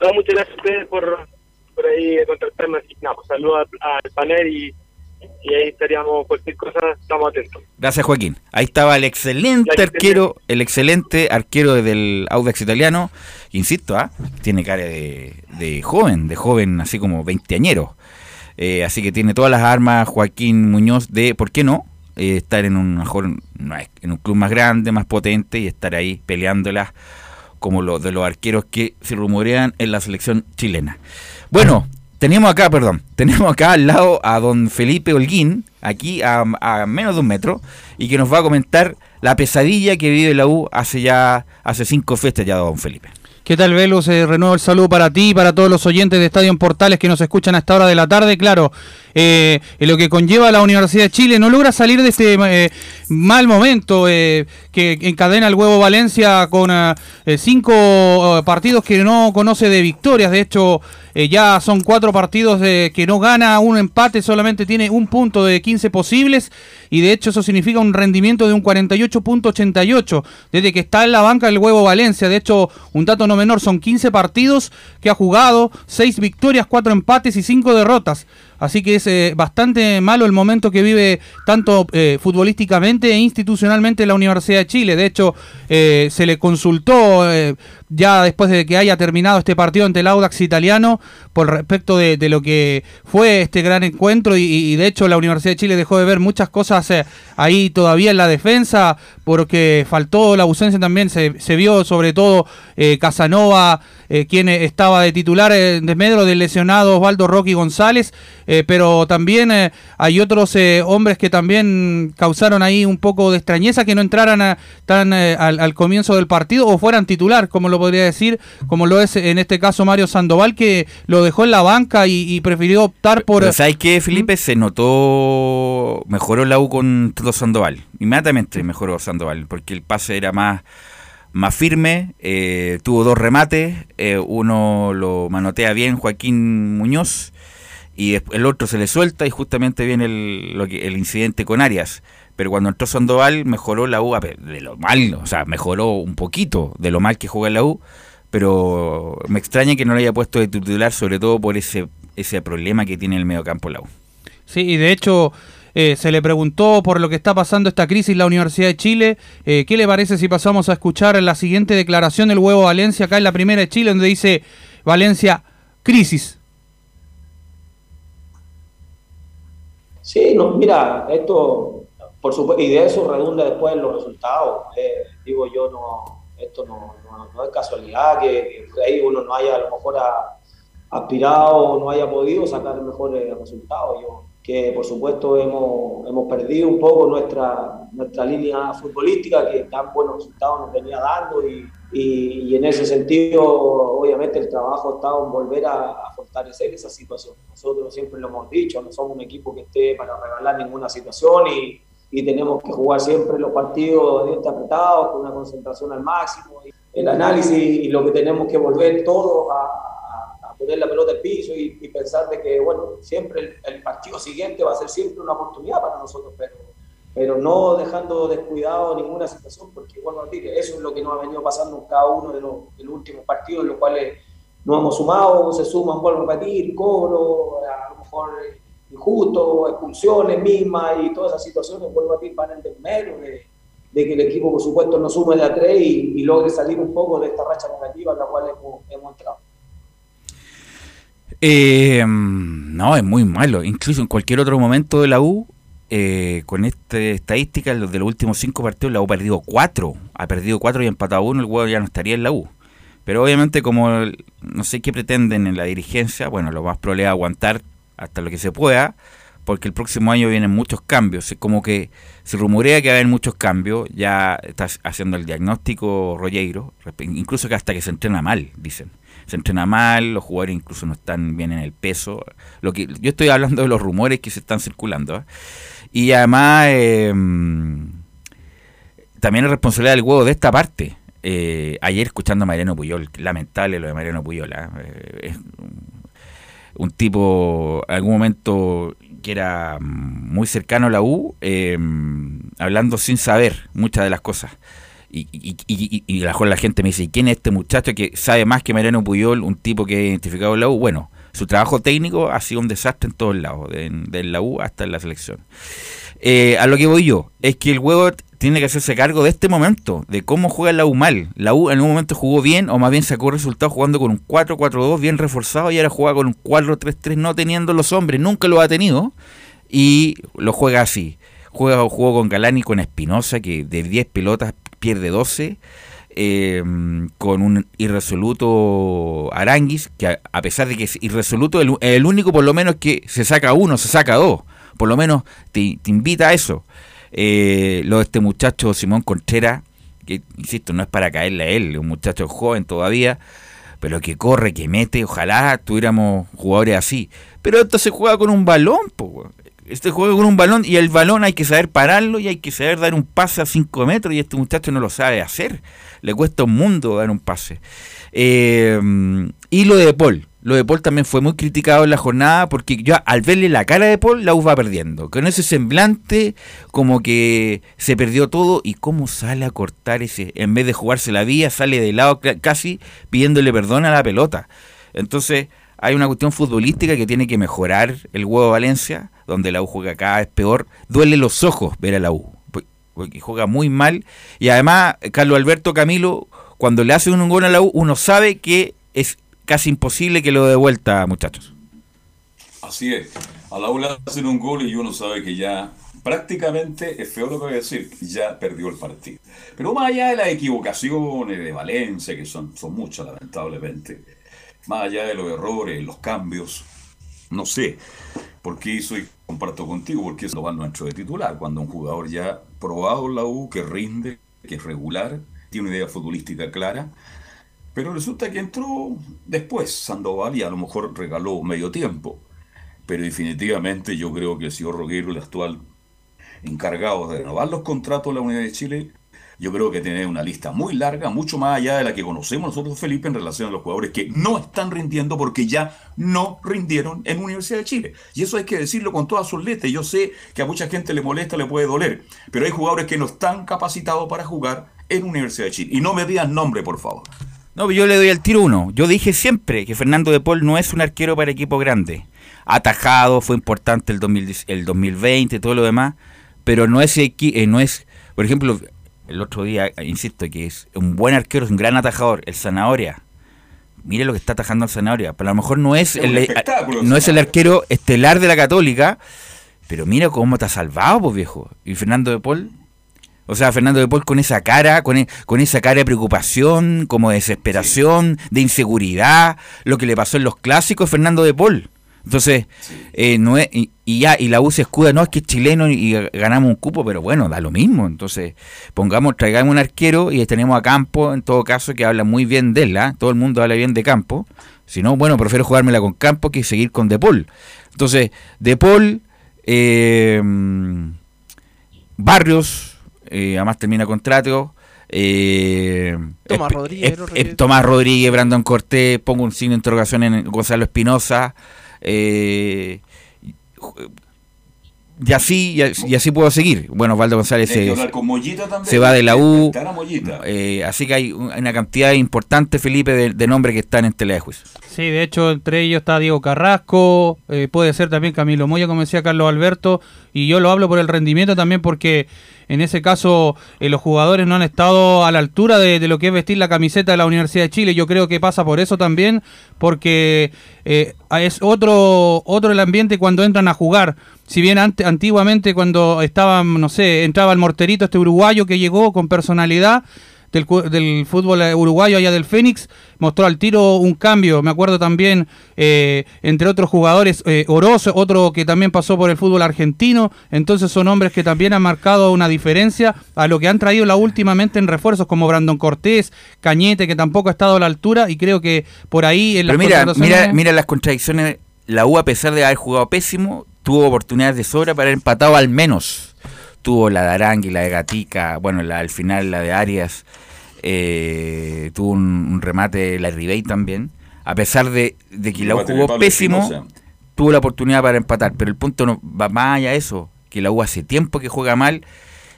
No, muchas gracias a ustedes por, por ahí contactarme. Así, no, pues, saludos al, panel y, y ahí estaríamos, cualquier cosa, estamos atentos. Gracias, Joaquín. Ahí estaba el excelente arquero, el excelente arquero del Audax italiano. Insisto, ¿ah? tiene cara de, de joven, de joven así como veinteañero. Eh, así que tiene todas las armas Joaquín Muñoz de, ¿por qué no? Eh, estar en un mejor, en un club más grande, más potente y estar ahí peleándolas como los de los arqueros que se rumorean en la selección chilena. Bueno, tenemos acá, perdón, tenemos acá al lado a don Felipe Holguín, aquí a, menos de un metro, y que nos va a comentar la pesadilla que vive la U hace ya, hace cinco fechas ya, don Felipe. ¿Qué tal, Velus? Eh, renuevo el saludo para ti y para todos los oyentes de Estadio en Portales que nos escuchan a esta hora de la tarde. Claro, eh, en lo que conlleva la Universidad de Chile, no logra salir de este eh, mal momento eh, que encadena el huevo Valencia con eh, cinco partidos que no conoce de victorias. De hecho, ya son cuatro partidos que no gana, un empate, solamente tiene un punto de 15 posibles. Y de hecho, eso significa un rendimiento de un 48.88 desde que está en la banca el huevo Valencia. De hecho, un dato no menor, son 15 partidos que ha jugado, 6 victorias, 4 empates y 5 derrotas. Así que es eh, bastante malo el momento que vive tanto eh, futbolísticamente e institucionalmente la Universidad de Chile. De hecho, eh, se le consultó eh, ya después de que haya terminado este partido ante el Audax italiano por respecto de, lo que fue este gran encuentro y, de hecho la Universidad de Chile dejó de ver muchas cosas eh, ahí todavía en la defensa porque faltó la ausencia también, se, vio sobre todo eh, Casanova, eh, quien estaba de titular en desmedro del lesionado Osvaldo Rocky González, pero también hay otros hombres que también causaron ahí un poco de extrañeza que no entraran tan al, al comienzo del partido o fueran titular, como lo podría decir, como lo es en este caso Mario Sandoval, que lo dejó en la banca y, y prefirió optar por... Pero ¿sabes qué, Felipe? Se notó, mejoró la U con Toto Sandoval. Inmediatamente mejoró Sandoval, porque el pase era más, más firme, eh, tuvo dos remates, eh, uno lo manotea bien Joaquín Muñoz, y el otro se le suelta y justamente viene el, lo que, el incidente con Arias. Pero cuando entró Sandoval mejoró la U, de lo mal, o sea, mejoró un poquito de lo mal que juega la U, pero me extraña que no lo haya puesto de titular, sobre todo por ese, ese problema que tiene el mediocampo la U. Sí, y de hecho eh, se le preguntó por lo que está pasando esta crisis en la Universidad de Chile. Eh, ¿Qué le parece si pasamos a escuchar la siguiente declaración del huevo Valencia acá en la primera de Chile, donde dice Valencia, crisis? Sí, no, mira, esto, por y de eso redunda después en los resultados. eh, digo yo, no, esto no, no- es casualidad que, ahí uno no haya a lo mejor a- aspirado o no haya podido sacar mejores resultados. Que por supuesto hemos, hemos perdido un poco nuestra, nuestra línea futbolística que tan buenos resultados nos venía dando y, y- en ese sentido obviamente el trabajo estado en volver a, a fortalecer esa situación. Nosotros siempre lo hemos dicho, no somos un equipo que esté para regalar ninguna situación y, y tenemos que jugar siempre los partidos dientes apretados, con una concentración al máximo. El análisis y lo que tenemos que volver todos a, a- poner la pelota al piso y, y pensar de que, bueno, siempre el, el partido siguiente va a ser siempre una oportunidad para nosotros, pero, pero no dejando descuidado ninguna situación, porque, bueno, eso es lo que nos ha venido pasando en cada uno de los, de los últimos partidos, en los cuales no hemos sumado, se suman, vuelven a repetir, cobro, a lo mejor injusto, expulsiones mismas y todas esas situaciones, vuelvo a ti, van en desmero de, que el equipo, por supuesto, no sume de a tres y, logre salir un poco de esta racha negativa en la cual hemos, hemos entrado. Eh, no, es muy malo. Incluso en cualquier otro momento de la U, eh, con esta estadística, de los últimos cinco partidos, la U ha perdido cuatro. Ha perdido cuatro y empatado uno, el huevo ya no estaría en la U. Pero obviamente, como no sé qué pretenden en la dirigencia, bueno, lo más probable es aguantar hasta lo que se pueda, porque el próximo año vienen muchos cambios. Como que se rumorea que va a haber muchos cambios. Ya está haciendo el diagnóstico Rollero, incluso que hasta que se entrena mal, dicen se entrena mal, los jugadores incluso no están bien en el peso. Lo que yo estoy hablando de los rumores que se están circulando. ¿eh? Y además eh, también es responsabilidad del huevo de esta parte. Eh, ayer escuchando a Mariano Puyol, lamentable lo de Mariano Puyol. es un tipo, en algún momento que era muy cercano a la U, hablando sin saber muchas de las cosas. Y, y, y, y, la gente me dice, ¿quién es este muchacho que sabe más que Mariano Puyol, un tipo que ha identificado la U? Bueno, su trabajo técnico ha sido un desastre en todos lados, de, la U hasta en la selección. Eh, a lo que voy yo, es que el huevo tiene que hacerse cargo de este momento, de cómo juega la U mal. La U en un momento jugó bien, o más bien sacó resultados jugando con un 4-4-2 bien reforzado, y ahora juega con un 4-3-3 no teniendo los hombres, nunca lo ha tenido, y lo juega así. Juega jugó con Galani y con Espinosa, que de 10 pelotas pierde 12. Eh, con un irresoluto Aranguis, que a, pesar de que es irresoluto, el, el, único por lo menos que se saca uno, se saca dos. Por lo menos te, invita a eso. Eh, lo de este muchacho Simón Contreras, que insisto, no es para caerle a él, un muchacho joven todavía, pero que corre, que mete, ojalá tuviéramos jugadores así. Pero esto se juega con un balón, pues este juego con un balón y el balón hay que saber pararlo y hay que saber dar un pase a 5 metros y este muchacho no lo sabe hacer. Le cuesta un mundo dar un pase. Eh, y lo de Paul. Lo de Paul también fue muy criticado en la jornada porque yo al verle la cara de Paul la U va perdiendo. Con ese semblante como que se perdió todo y cómo sale a cortar ese, en vez de jugarse la vía, sale de lado casi pidiéndole perdón a la pelota. Entonces hay una cuestión futbolística que tiene que mejorar el huevo Valencia, donde la U juega cada vez peor. Duele los ojos ver a la U, porque juega muy mal. Y además, Carlos Alberto Camilo, cuando le hace un gol a la U, uno sabe que es casi imposible que lo dé vuelta, muchachos. Así es. A la U le hacen un gol y uno sabe que ya prácticamente, es feo lo que voy a decir, ya perdió el partido. Pero más allá de las equivocaciones de Valencia, que son, son muchas lamentablemente, más allá de los errores, los cambios, no sé por qué hizo y comparto contigo, porque eso va nuestro de titular, cuando un jugador ya probado en la U, que rinde, que es regular, tiene una idea futbolística clara, pero resulta que entró después Sandoval y a lo mejor regaló medio tiempo. Pero definitivamente yo creo que el señor Roguero, el actual encargado de renovar los contratos de la Unidad de Chile, yo creo que tiene una lista muy larga, mucho más allá de la que conocemos nosotros, Felipe, en relación a los jugadores que no están rindiendo porque ya no rindieron en Universidad de Chile. Y eso hay que decirlo con todas sus letras. Yo sé que a mucha gente le molesta, le puede doler, pero hay jugadores que no están capacitados para jugar en Universidad de Chile. Y no me digan nombre, por favor. No, yo le doy al tiro uno. Yo dije siempre que Fernando de Paul no es un arquero para equipo grande. Atajado, fue importante el, 2020, todo lo demás, pero no es, eh, no es, por ejemplo, el otro día, insisto, que es un buen arquero, es un gran atajador, el Zanahoria. Mire lo que está atajando el Zanahoria. Pero a lo mejor no es, el, no es el arquero estelar de la Católica, pero mira cómo está salvado, pues viejo. Y Fernando de Paul. O sea, Fernando de Paul con esa cara, con, e, con esa cara de preocupación, como de desesperación, de inseguridad, lo que le pasó en los clásicos, Fernando de Paul. Entonces, eh, no es, y, ya, y la U se escuda, no, es que es chileno y, ganamos un cupo, pero bueno, da lo mismo. Entonces, pongamos, traigamos un arquero y tenemos a Campo, en todo caso, que habla muy bien de él, ¿ah? todo el mundo habla bien de Campo. Si no, bueno, prefiero jugármela con Campo que seguir con De Paul. Entonces, De Paul, eh, Barrios, eh, además termina contrato. Eh, Tomás Rodríguez, Tomás Rodríguez, Brandon Cortés, pongo un signo de interrogación en Gonzalo Espinosa. Eh, y así, y, as- y así puedo seguir. Bueno, Osvaldo González se, va de la U. Eh, así que hay un- una cantidad importante, Felipe, de, de nombres que están en tela de juicio. Sí, de hecho, entre ellos está Diego Carrasco, eh, puede ser también Camilo Moya, como decía Carlos Alberto, y yo lo hablo por el rendimiento también porque en ese caso eh, los jugadores no han estado a la altura de, de lo que es vestir la camiseta de la Universidad de Chile. Yo creo que pasa por eso también, porque eh, es otro, otro el ambiente cuando entran a jugar. Si bien ante- antiguamente cuando estaban, no sé, entraba el morterito este uruguayo que llegó con personalidad, del, del fútbol uruguayo allá del Fénix, mostró al tiro un cambio. Me acuerdo también, eh, entre otros jugadores, eh, Oroz, otro que también pasó por el fútbol argentino. Entonces son hombres que también han marcado una diferencia a lo que han traído la últimamente en refuerzos como Brandon Cortés, Cañete, que tampoco ha estado a la altura. Y creo que por ahí en las Pero mira, mira, mira las contradicciones. La U, a pesar de haber jugado pésimo, tuvo oportunidades de sobra para haber empatado al menos. Tuvo la de Arangui, la de Gatica, bueno, la, al final la de Arias. eh, tuvo un, un remate la Ribey también. A pesar de, de que la U jugó pésimo, Espinosa. tuvo la oportunidad para empatar. Pero el punto no va más allá de eso, que la U hace tiempo que juega mal,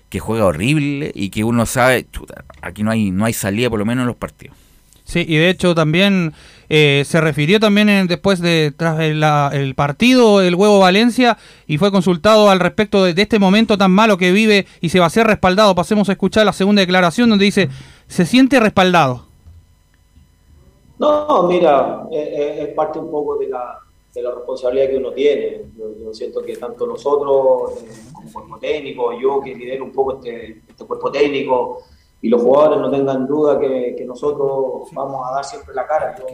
que juega horrible y que uno sabe, chuta, aquí no hay, no hay salida por lo menos en los partidos. Sí, y de hecho también eh, se refirió también en- después de tras el, la- el partido el huevo Valencia y fue consultado al respecto de, este momento tan malo que vive y se va a ser respaldado. Pasemos a escuchar la segunda declaración donde dice se siente respaldado. No, mira, eh, eh, es parte un poco de la, de la responsabilidad que uno tiene. Yo, yo siento que tanto nosotros, eh, como cuerpo técnico, yo que lidero un poco este, este cuerpo técnico, y los jugadores no tengan duda que, que nosotros vamos a dar siempre la cara. Yo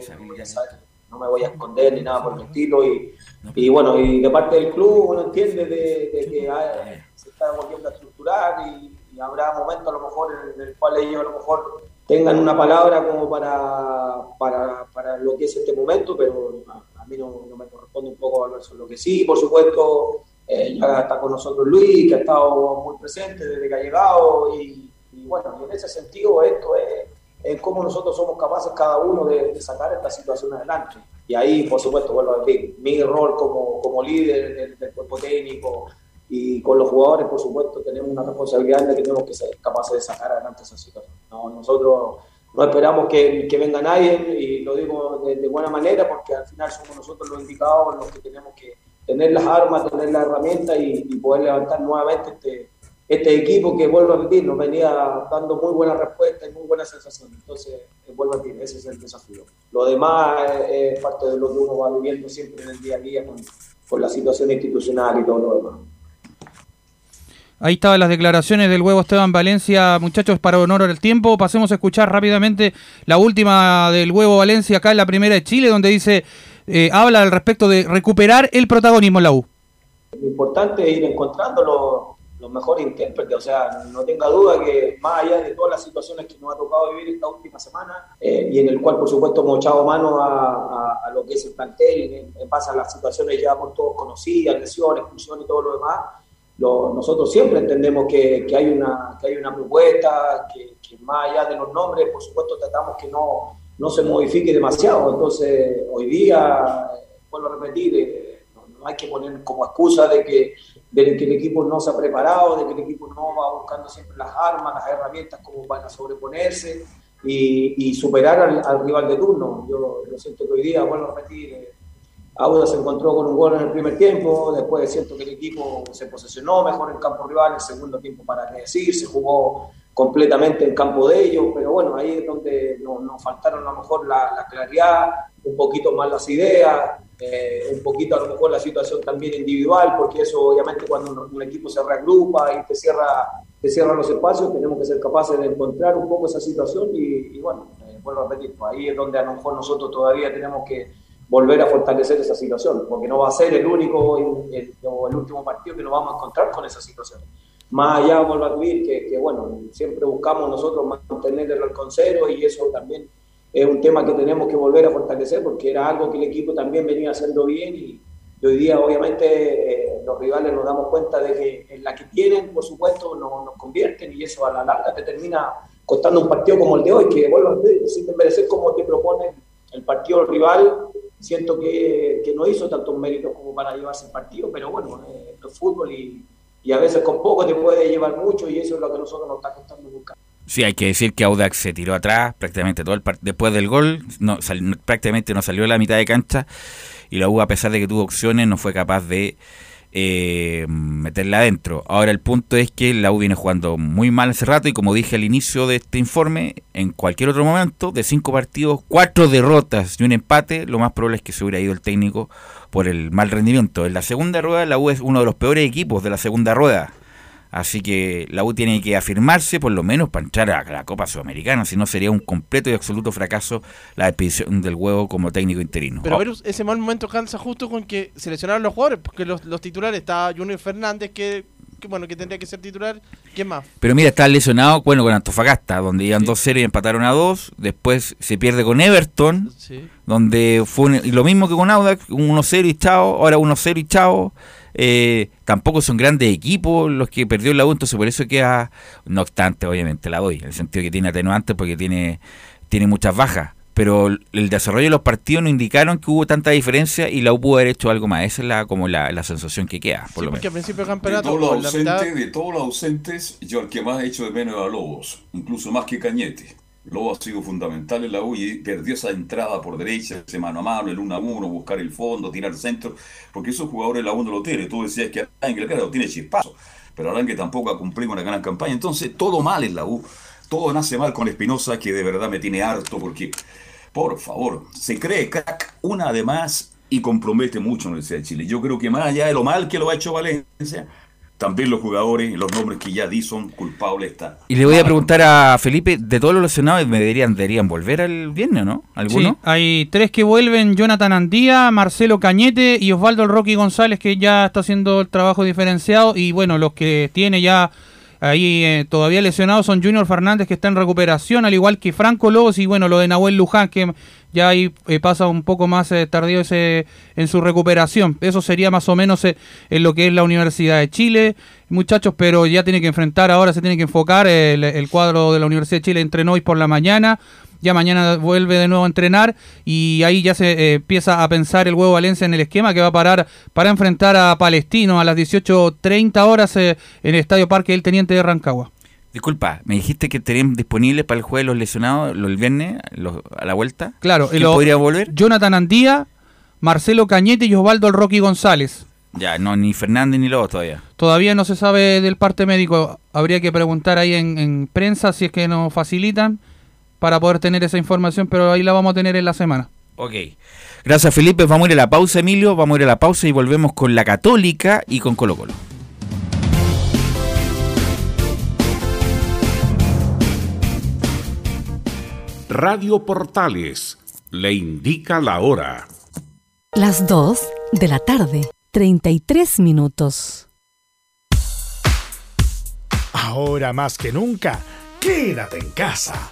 no me voy a esconder ni nada por el estilo. Y, y bueno, y de parte del club uno entiende de, de que hay- se está volviendo a estructurar y, y habrá momentos a lo mejor en el cual ellos a lo mejor tengan una palabra como para, para, para lo que es este momento, pero a, a mí no, no me corresponde un poco hablar sobre lo que sí, por supuesto, eh, ya está con nosotros Luis, que ha estado muy presente desde que ha llegado, y, y bueno, y en ese sentido esto es, es cómo nosotros somos capaces cada uno de, de sacar esta situación adelante. Y ahí, por supuesto, vuelvo a decir, mi rol como, como líder del, del cuerpo técnico y con los jugadores, por supuesto, tenemos una responsabilidad de que tenemos que ser capaces de sacar adelante esa situación. No, nosotros no esperamos que, que venga nadie, y lo digo de, de buena manera, porque al final somos nosotros los indicados los que tenemos que tener las armas, tener las herramientas y, y poder levantar nuevamente este, este equipo que, vuelvo a repetir, nos venía dando muy buena respuesta y muy buena sensación. Entonces, eh, vuelvo a decir, ese es el desafío. Lo demás eh, es parte de lo que uno va viviendo siempre en el día a día con, con la situación institucional y todo lo demás. Ahí estaban las declaraciones del huevo Esteban Valencia, muchachos, para honor al tiempo. Pasemos a escuchar rápidamente la última del huevo Valencia acá en la primera de Chile, donde dice, eh, habla al respecto de recuperar el protagonismo en la U. Lo importante es ir encontrando los, mejores intérpretes, o sea, no tenga duda que más allá de todas las situaciones que nos ha tocado vivir esta última semana, eh, y en el cual por supuesto hemos echado mano a, a- a lo que es el plantel, en, base a las situaciones ya por todos conocidas, lesiones, expulsión y todo lo demás, lo- nosotros siempre entendemos que, que hay, una, que hay una propuesta, que, que más allá de los nombres, por supuesto tratamos que no, no se modifique demasiado, entonces hoy día, eh, vuelvo a repetir, eh, no hay que poner como excusa de que, de que el equipo no se ha preparado, de que el equipo no va buscando siempre las armas, las herramientas como para sobreponerse y, y superar al, al rival de turno. Yo, yo siento que hoy día, a repetir, eh, Auda se encontró con un gol en el primer tiempo, después siento que el equipo se posesionó mejor en campo rival, el segundo tiempo para qué decir, se jugó completamente en campo de ellos, pero bueno, ahí es donde nos, nos faltaron a lo mejor la, la claridad, un poquito más las ideas, eh, un poquito a lo mejor la situación también individual, porque eso obviamente cuando un, un equipo se reagrupa y te cierra, te cierra los espacios, tenemos que ser capaces de encontrar un poco esa situación y, y bueno, eh, vuelvo a repetir, pues ahí es donde a lo mejor nosotros todavía tenemos que volver a fortalecer esa situación, porque no va a ser el único el, el- último partido que nos vamos a encontrar con esa situación. Más allá, vuelvo a decir, que, que, bueno, siempre buscamos nosotros mantener el cero y eso también es un tema que tenemos que volver a fortalecer porque era algo que el equipo también venía haciendo bien y, y hoy día obviamente eh, los rivales nos damos cuenta de que en la que tienen, por supuesto, no- nos convierten y eso a la larga te termina costando un partido como el de hoy, que vuelvo a decir, sin desmerecer como te propone el partido rival siento que, que, no hizo tantos méritos como para llevarse el partido, pero bueno, eh, es fútbol y, y, a veces con poco te puede llevar mucho y eso es lo que nosotros nos está costando buscar. Sí, hay que decir que Audax se tiró atrás prácticamente todo el después del gol, no, prácticamente no salió a la mitad de cancha y la U a pesar de que tuvo opciones no fue capaz de eh, meterla adentro. Ahora el punto es que la U viene jugando muy mal hace rato y como dije al inicio de este informe, en cualquier otro momento, de cinco partidos, cuatro derrotas y un empate, lo más probable es que se hubiera ido el técnico por el mal rendimiento. En la segunda rueda la U es uno de los peores equipos de la segunda rueda. Así que la U tiene que afirmarse por lo menos para entrar a la Copa Sudamericana, si no sería un completo y absoluto fracaso la expedición del huevo como técnico interino. Pero ver, ese mal momento cansa justo con que seleccionaron los jugadores, porque los, titulares está Junior Fernández que, bueno que tendría que ser titular, ¿quién más? Pero mira, está lesionado, bueno, con Antofagasta, donde iban dos series y empataron a dos, después se pierde con Everton, donde fue lo mismo que con Audax, 1-0 y chao, ahora 1-0 y chao. Eh, tampoco son grandes equipos los que perdió la U, entonces por eso queda, no obstante, obviamente la doy, en el sentido que tiene atenuantes porque tiene, tiene muchas bajas. Pero el desarrollo de los partidos no indicaron que hubo tanta diferencia y la U pudo haber hecho algo más. Esa es la, como la, la sensación que queda, por lo menos. principio campeonato, de, todos los ausentes, de todos los ausentes, yo el que más he hecho de menos a Lobos, incluso más que Cañete. Lobo ha sido fundamental en la U y perdió esa entrada por derecha, ese mano a mano, el 1 a 1, buscar el fondo, tirar centro, porque esos jugadores la U no lo tiene. Tú decías que Ángel lo tiene chispazo, pero que tampoco ha cumplido una gran campaña. Entonces, todo mal en la U. Todo nace mal con Espinosa, que de verdad me tiene harto, porque, por favor, se cree crack una de más y compromete mucho en el de Chile. Yo creo que más allá de lo mal que lo ha hecho Valencia, también los jugadores, los nombres que ya di son culpables. Está. Y le voy a preguntar a Felipe, de todos los lesionados, me deberían, deberían volver al viernes, ¿no? ¿Alguno? Sí, hay tres que vuelven, Jonathan Andía, Marcelo Cañete y Osvaldo el Rocky González, que ya está haciendo el trabajo diferenciado. Y bueno, los que tiene ya ahí eh, todavía lesionados son Junior Fernández, que está en recuperación, al igual que Franco Lobos y bueno, lo de Nahuel Luján, que ya ahí eh, pasa un poco más eh, tardío ese, en su recuperación. Eso sería más o menos eh, en lo que es la Universidad de Chile, muchachos, pero ya tiene que enfrentar, ahora se tiene que enfocar el, cuadro de la Universidad de Chile entrenó hoy por la mañana. Ya mañana vuelve de nuevo a entrenar y ahí ya se empieza a pensar el huevo Valencia en el esquema que va a parar para enfrentar a Palestino a las 18.30 horas en el Estadio Parque del Teniente de Rancagua. Disculpa, me dijiste que tenían disponible para el jueves los lesionados el viernes a la vuelta. Claro, ¿quién podría volver? Jonathan Andía, Marcelo Cañete y Osvaldo el Rocky González. Ya, no, ni Fernández ni Lobos todavía. Todavía no se sabe del parte médico. Habría que preguntar ahí en, en, prensa si es que nos facilitan para poder tener esa información, pero ahí la vamos a tener en la semana. Ok. Gracias, Felipe. Vamos a ir a la pausa, Emilio. Vamos a ir a la pausa y volvemos con la Católica y con Colo Colo. Radio Portales le indica la hora. Las 2 de la tarde, 33 minutos. Ahora más que nunca, quédate en casa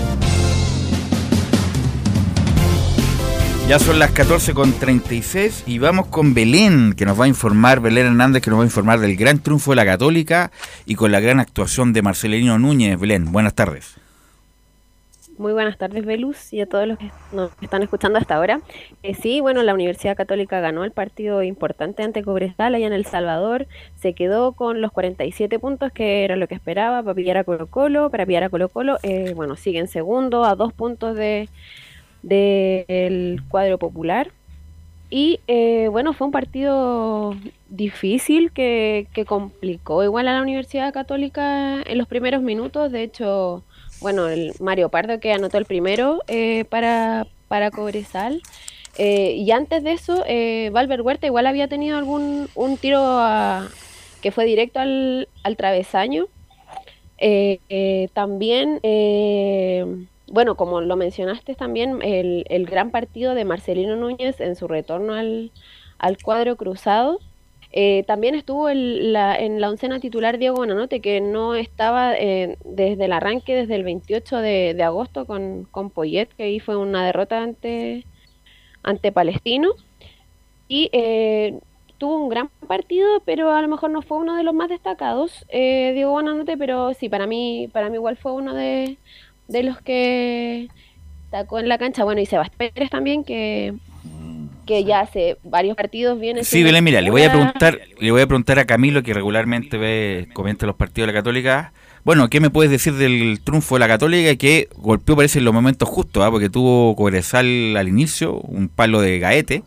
Ya son las 14.36 y vamos con Belén, que nos va a informar, Belén Hernández, que nos va a informar del gran triunfo de la Católica y con la gran actuación de Marcelino Núñez. Belén, buenas tardes. Muy buenas tardes, Velus, y a todos los que nos están escuchando hasta ahora. Eh, sí, bueno, la Universidad Católica ganó el partido importante ante Cobresal allá en El Salvador. Se quedó con los 47 puntos, que era lo que esperaba para pillar a Colo Colo. Para pillar a Colo Colo, eh, bueno, sigue en segundo, a dos puntos de del cuadro popular. Y eh, bueno, fue un partido difícil que, que, complicó igual a la Universidad Católica en los primeros minutos. De hecho, bueno, el Mario Pardo que anotó el primero eh, para, para Cobresal. Eh, y antes de eso, eh, Valver Huerta igual había tenido algún un tiro que fue directo al, al travesaño. también bueno, como lo mencionaste también, el, el, gran partido de Marcelino Núñez en su retorno al, al cuadro cruzado. Eh, también estuvo la, en la oncena titular Diego Bonanote, que no estaba eh, desde el arranque, desde el 28 de, de agosto con, con Poyet, que ahí fue una derrota ante, ante Palestino. Y eh, tuvo un gran partido, pero a lo mejor no fue uno de los más destacados, eh, Diego Bonanote, pero sí, para mí, para mí igual fue uno de, de los que sacó en la cancha. Bueno, y Sebastián Pérez también, que, que ya hace varios partidos viene. Sí, Belén, mira, le voy a preguntar, le voy a preguntar a Camilo, que regularmente ve, comenta los partidos de la Católica. Bueno, ¿qué me puedes decir del triunfo de la Católica que golpeó, parece, en los momentos justos, ¿ah? porque tuvo Cobresal al inicio, un palo de gaete,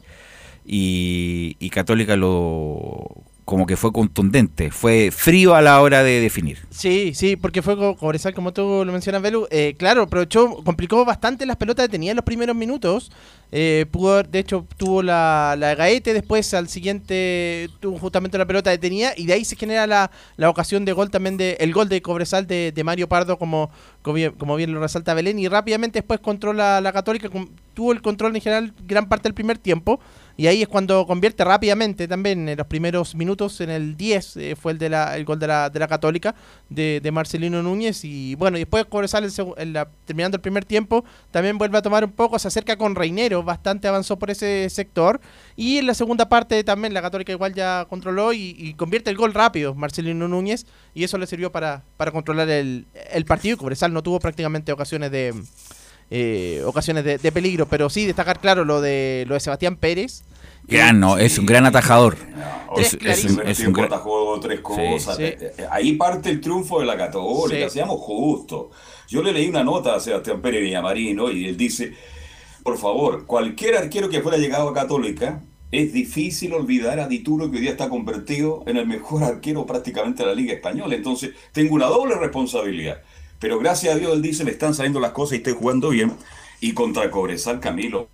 y, y Católica lo como que fue contundente, fue frío a la hora de definir. Sí, sí, porque fue Cobresal, como tú lo mencionas, Belu. Eh, claro, aprovechó, complicó bastante las pelotas que tenía en los primeros minutos. Eh, pudo, de hecho, tuvo la, la Gaete, después al siguiente tuvo justamente la pelota detenida y de ahí se genera la, la ocasión de gol también, de el gol de Cobresal de, de Mario Pardo, como, como bien, como, bien, lo resalta Belén, y rápidamente después controla la Católica, tuvo el control en general gran parte del primer tiempo. Y ahí es cuando convierte rápidamente también en los primeros minutos, en el 10 eh, fue el de la, el gol de la, de la Católica, de, de Marcelino Núñez. Y bueno, y después Cobresal terminando el primer tiempo, también vuelve a tomar un poco, se acerca con Reinero, bastante avanzó por ese sector. Y en la segunda parte también la Católica igual ya controló y, y convierte el gol rápido Marcelino Núñez. Y eso le sirvió para, para controlar el, el partido. Cobresal no tuvo prácticamente ocasiones de eh, ocasiones de, de, peligro, pero sí destacar claro lo de lo de Sebastián Pérez. Gran, no, es un gran atajador. No, es, es, un, es un gran... atajó tres cosas. Sí, sí. Ahí parte el triunfo de la Católica, sí. seamos justos. Yo le leí una nota a Sebastián Pérez Villamarino y él dice, por favor, cualquier arquero que fuera llegado a Católica, es difícil olvidar a Dituro que hoy día está convertido en el mejor arquero prácticamente de la Liga Española. Entonces, tengo una doble responsabilidad pero gracias a Dios él dice, me están saliendo las cosas y estoy jugando bien. Y contra Cobresal, Camilo.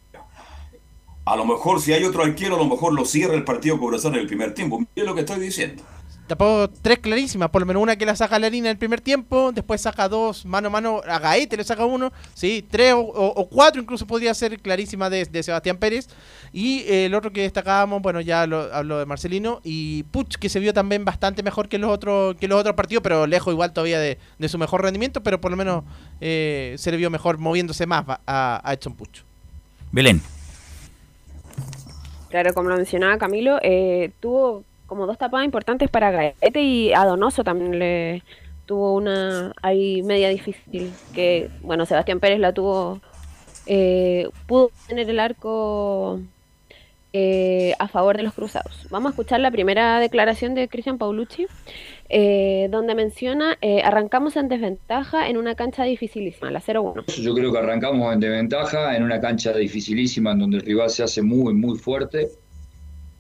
A lo mejor si hay otro arquero, a lo mejor lo cierra el partido Cobresal en el primer tiempo. Mire lo que estoy diciendo. Tapó tres clarísimas, por lo menos una que la saca Larina en el primer tiempo, después saca dos mano a mano, a Gaete le saca uno, sí, tres o, o, o cuatro incluso podría ser clarísima de, de Sebastián Pérez. Y eh, el otro que destacábamos, bueno, ya lo, hablo de Marcelino, y Puch, que se vio también bastante mejor que los otros, que los otros partidos, pero lejos igual todavía de, de su mejor rendimiento, pero por lo menos eh, se le vio mejor moviéndose más a, a Edson Puch. Belén. Claro, como lo mencionaba Camilo, eh, tuvo como dos tapadas importantes para Gaete y a Donoso también le tuvo una ahí media difícil que bueno Sebastián Pérez la tuvo eh, pudo tener el arco eh, a favor de los cruzados. Vamos a escuchar la primera declaración de Cristian Paulucci, eh, donde menciona, eh, arrancamos en desventaja en una cancha dificilísima, la 0-1. Yo creo que arrancamos en desventaja en una cancha dificilísima en donde el rival se hace muy, muy fuerte.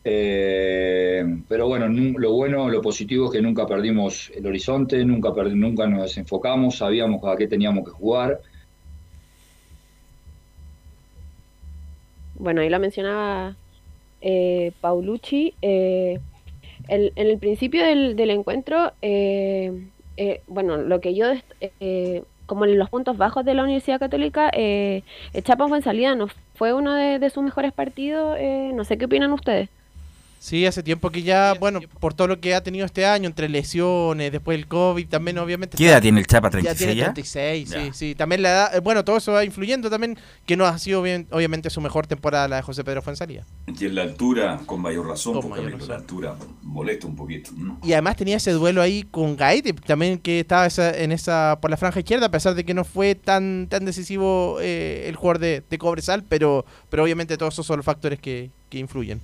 Pero bueno, lo bueno, lo positivo es que nunca perdimos el horizonte, nunca, nunca nos desenfocamos, sabíamos a qué teníamos que jugar. Bueno, ahí lo mencionaba eh, Paulucci. Eh, en el principio del, encuentro, eh, eh, bueno, lo que yo, como en los puntos bajos de la Universidad Católica, eh, Chapa fue en salida, no fue uno de sus mejores partidos. no sé qué opinan ustedes. Sí, hace tiempo que ya, bueno, por todo lo que ha tenido este año, entre lesiones, después el COVID, también obviamente... ¿Qué edad tiene el Chapa? ¿36 ya? Tiene 36, sí, sí. También la edad, eh, bueno, todo eso va influyendo también, que no ha sido bien, obviamente su mejor temporada la de José Pedro Fuenzalía. Y en la altura, con mayor razón, porque la altura molesta un poquito. Y además tenía ese duelo ahí con Gaete, también que estaba en esa por la franja izquierda, a pesar de que no fue tan tan decisivo eh, el jugador de, de Cobresal, pero, pero obviamente todos esos son los factores que, que influyen.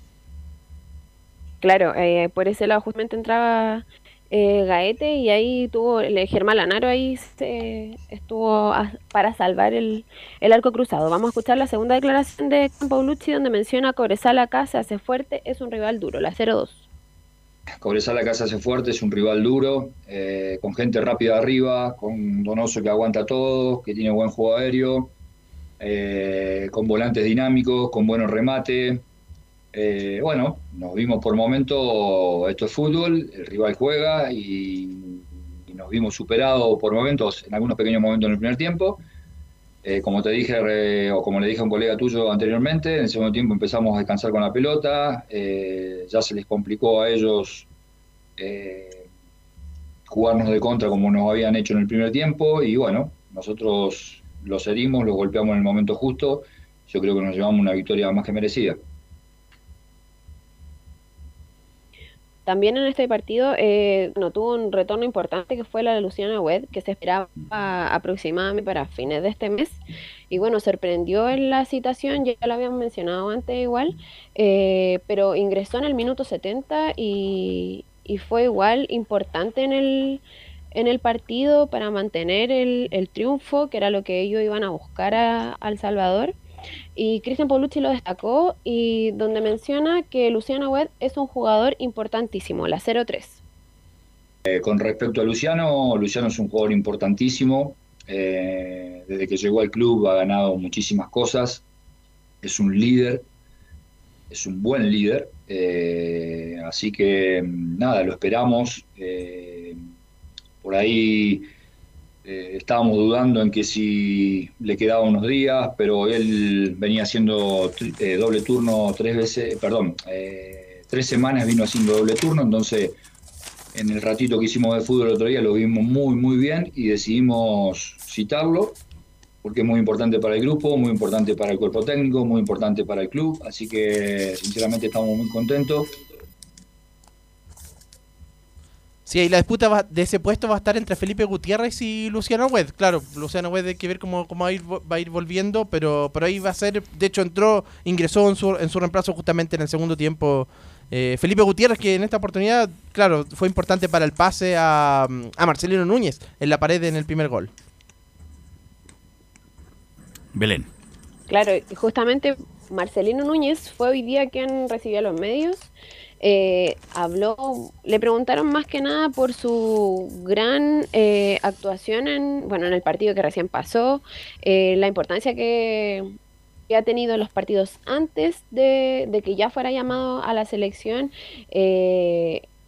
Claro, eh, por ese lado justamente entraba eh, Gaete y ahí tuvo el Germán Lanaro ahí estuvo para salvar el, arco cruzado. Vamos a escuchar la segunda declaración de Campaulucci donde menciona Cobresal acá se hace fuerte, es un rival duro, la 0-2. Cobresal acá se hace fuerte, es un rival duro, eh, con gente rápida arriba, con Donoso que aguanta todo, que tiene buen juego aéreo, con volantes dinámicos, con buenos remates. Eh, bueno, nos vimos por momentos, esto es fútbol, el rival juega y, nos vimos superados por momentos, en algunos pequeños momentos en el primer tiempo. Eh, como te dije, o como le dije a un colega tuyo anteriormente, en el segundo tiempo empezamos a descansar con la pelota, eh, ya se les complicó a ellos jugarnos de contra como nos habían hecho en el primer tiempo y bueno, nosotros los herimos, los golpeamos en el momento justo, yo creo que nos llevamos una victoria más que merecida. También en este partido eh, no tuvo un retorno importante que fue la de Luciana Webb, que se esperaba aproximadamente para fines de este mes. Y bueno, sorprendió en la citación, ya lo habíamos mencionado antes igual, eh, pero ingresó en el minuto 70 y, fue igual importante en el, en el partido para mantener el, el triunfo, que era lo que ellos iban a buscar a, al Salvador. Y Cristian Paulucci lo destacó y donde menciona que Luciano Webb es un jugador importantísimo, la 0-3. Eh, con respecto a Luciano, Luciano es un jugador importantísimo. Eh, desde que llegó al club ha ganado muchísimas cosas. Es un líder, es un buen líder. Eh, así que nada, lo esperamos. por ahí eh, estábamos dudando en que si le quedaba unos días, pero él venía haciendo eh, doble turno tres veces, perdón, eh, tres semanas vino haciendo doble turno, entonces en el ratito que hicimos de fútbol el otro día lo vimos muy, muy bien y decidimos citarlo porque es muy importante para el grupo, muy importante para el cuerpo técnico, muy importante para el club, así que sinceramente estamos muy contentos Sí, y la disputa de ese puesto va a estar entre Felipe Gutiérrez y Luciano Wed. Claro, Luciano Wed hay que ver cómo, cómo va, a ir, va a ir volviendo, pero, pero ahí va a ser, de hecho entró, ingresó en su, en su reemplazo justamente en el segundo tiempo eh, Felipe Gutiérrez, que en esta oportunidad, claro, fue importante para el pase a, a Marcelino Núñez en la pared en el primer gol. Belén. Claro, justamente Marcelino Núñez fue hoy día quien recibió a los medios eh, habló, le preguntaron más que nada por su gran eh, actuación en, bueno, en el partido que recién pasó, eh, la importancia que, ha tenido en los partidos antes de, que ya fuera llamado a la selección.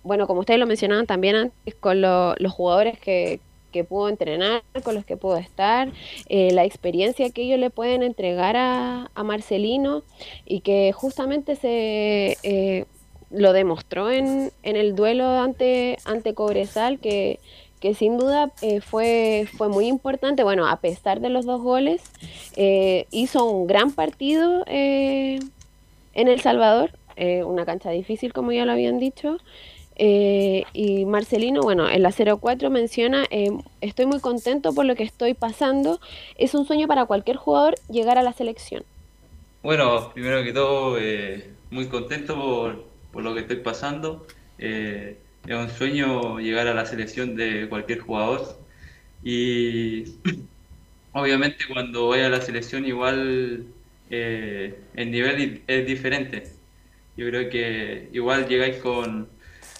bueno, como ustedes lo mencionaban también antes, con los jugadores que, que pudo entrenar, con los que pudo estar, la experiencia que ellos le pueden entregar a Marcelino y que justamente se lo demostró en, en el duelo ante, ante Cobresal, que, que sin duda eh, fue, fue muy importante. Bueno, a pesar de los dos goles, eh, hizo un gran partido eh, en El Salvador, una cancha difícil, como ya lo habían dicho. y Marcelino, bueno, en la 04 menciona, estoy muy contento por lo que estoy pasando. Es un sueño para cualquier jugador llegar a la selección. Bueno, primero que todo, muy contento por, lo que estoy pasando. Eh, es un sueño llegar a la selección de cualquier jugador y obviamente cuando vaya a la selección igual eh, el nivel es diferente. Yo creo que igual llegáis con,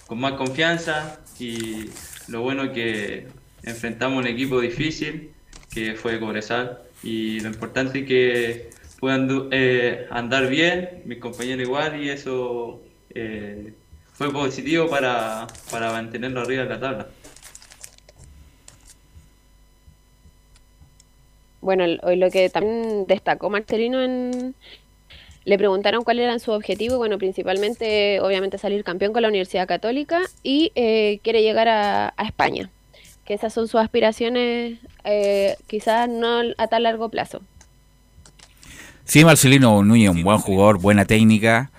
con más confianza y lo bueno que enfrentamos un equipo difícil que fue Cobresal y lo importante es que puedan eh, andar bien, mis compañeros igual y eso eh, fue positivo para, para mantenerlo arriba de la tabla. Bueno, hoy lo que también destacó Marcelino en... Le preguntaron cuáles eran sus objetivos. Bueno, principalmente, obviamente, salir campeón con la Universidad Católica y eh, quiere llegar a, a, España. Que esas son sus aspiraciones, eh, quizás no a tan largo plazo. Sí, Marcelino Núñez, un buen jugador, buena técnica, eh,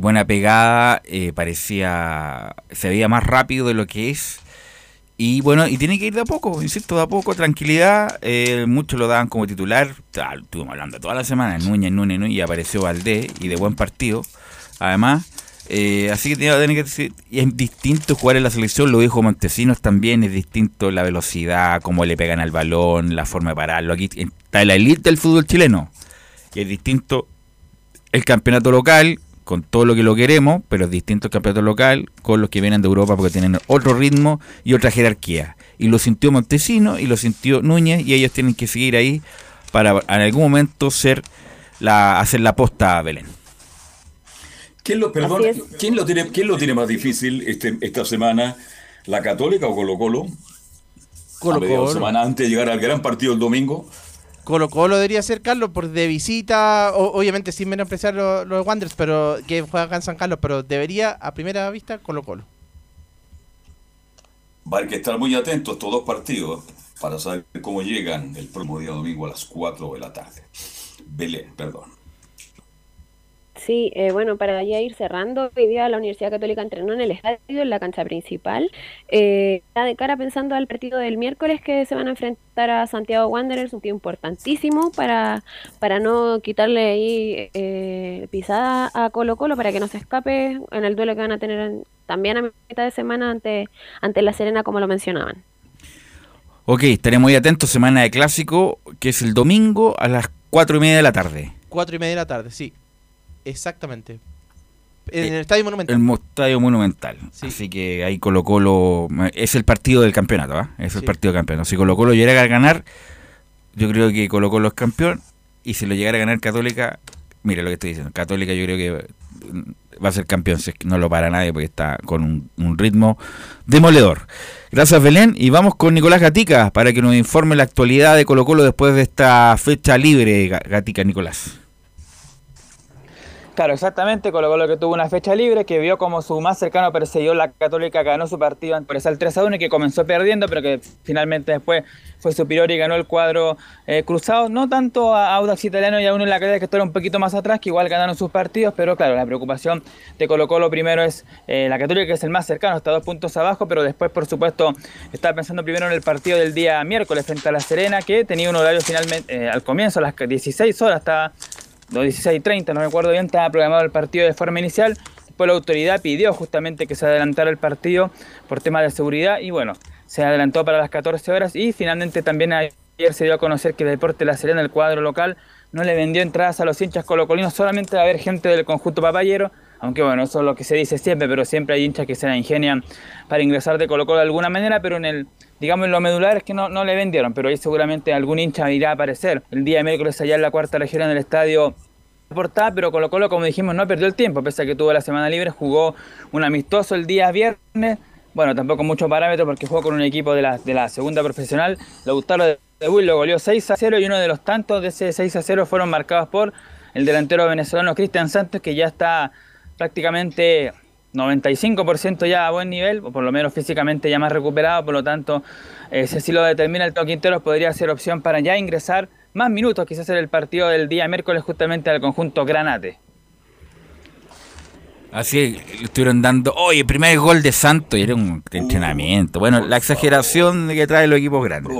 buena pegada, eh, parecía, se veía más rápido de lo que es. Y bueno, y tiene que ir de a poco, insisto, de a poco, tranquilidad. Eh, muchos lo daban como titular. Estuvimos hablando toda la semana, Núñez, Núñez, Núñez, y apareció Valdés, y de buen partido. Además, eh, así que tiene que decir, y es distinto jugar en la selección, lo dijo Montesinos también, es distinto la velocidad, cómo le pegan al balón, la forma de pararlo. Aquí está la elite del fútbol chileno. Y es distinto el campeonato local, con todo lo que lo queremos, pero es distinto el campeonato local con los que vienen de Europa porque tienen otro ritmo y otra jerarquía. Y lo sintió Montesino y lo sintió Núñez y ellos tienen que seguir ahí para en algún momento ser la, hacer la posta a Belén. ¿Quién lo, perdón, ¿quién lo, tiene, ¿quién lo tiene más difícil este, esta semana? ¿La Católica o Colo Colo? Colo Colo. semana antes de llegar al gran partido el domingo. Colo Colo debería ser Carlos por de visita, obviamente sin menospreciar los, Wanderers, pero que juega acá en San Carlos, pero debería a primera vista Colo Colo. Va a que estar muy atentos estos dos partidos para saber cómo llegan el próximo día domingo a las 4 de la tarde. Belén, perdón. Sí, eh, bueno, para ya ir cerrando, hoy día la Universidad Católica entrenó en el estadio, en la cancha principal. Eh, está de cara pensando al partido del miércoles que se van a enfrentar a Santiago Wanderers, un tío importantísimo para, para no quitarle ahí eh, pisada a Colo Colo, para que no se escape en el duelo que van a tener en, también a mitad de semana ante, ante La Serena, como lo mencionaban. Ok, estaremos muy atentos, semana de clásico, que es el domingo a las cuatro y media de la tarde. Cuatro y media de la tarde, sí. Exactamente. En el Estadio Monumental. El Estadio Monumental. Sí. Así que ahí Colo Colo es el partido del campeonato, ¿eh? Es el sí. partido del campeonato. Si Colo Colo llegara a ganar, yo creo que Colo Colo es campeón. Y si lo llegara a ganar Católica, mire lo que estoy diciendo. Católica yo creo que va a ser campeón. Si no lo para nadie porque está con un, un ritmo demoledor. Gracias Belén. Y vamos con Nicolás Gatica para que nos informe la actualidad de Colo Colo después de esta fecha libre. Gatica, Nicolás. Claro, exactamente, Colo Colo que tuvo una fecha libre, que vio como su más cercano perseguió la Católica, ganó su partido ante el 3 a 1 y que comenzó perdiendo, pero que finalmente después fue superior y ganó el cuadro eh, cruzado. No tanto a Audax Italiano y a uno en la cadena que estuvo un poquito más atrás, que igual ganaron sus partidos, pero claro, la preocupación de Colo Colo primero es eh, la Católica, que es el más cercano, está dos puntos abajo, pero después, por supuesto, está pensando primero en el partido del día miércoles frente a La Serena, que tenía un horario finalmente eh, al comienzo, a las 16 horas, estaba 16.30, no me acuerdo bien, estaba programado el partido de forma inicial. Después la autoridad pidió justamente que se adelantara el partido por temas de seguridad y bueno, se adelantó para las 14 horas y finalmente también ayer se dio a conocer que Deporte La Serena, el cuadro local, no le vendió entradas a los hinchas colocolinos, solamente va a haber gente del conjunto papayero, aunque bueno, eso es lo que se dice siempre, pero siempre hay hinchas que se la ingenian para ingresar de Colo Colo de alguna manera, pero en el, digamos, en lo medular que no, no le vendieron, pero ahí seguramente algún hincha irá a aparecer. El día de miércoles allá en la cuarta región en el estadio portada, pero Colo Colo, como dijimos, no perdió el tiempo, pese a que tuvo la semana libre, jugó un amistoso el día viernes, bueno, tampoco mucho parámetro porque jugó con un equipo de la, de la segunda profesional, Lautaro de Bull lo goleó 6 a 0 y uno de los tantos de ese 6 a 0 fueron marcados por el delantero venezolano Cristian Santos, que ya está prácticamente 95% ya a buen nivel, o por lo menos físicamente ya más recuperado, por lo tanto, eh, si así lo determina el Teo Quinteros, podría ser opción para ya ingresar más minutos, quizás en el partido del día miércoles justamente al conjunto Granate. Así estuvieron dando, oye, primer gol de Santos y era un entrenamiento. Bueno, la exageración que trae los equipos grandes.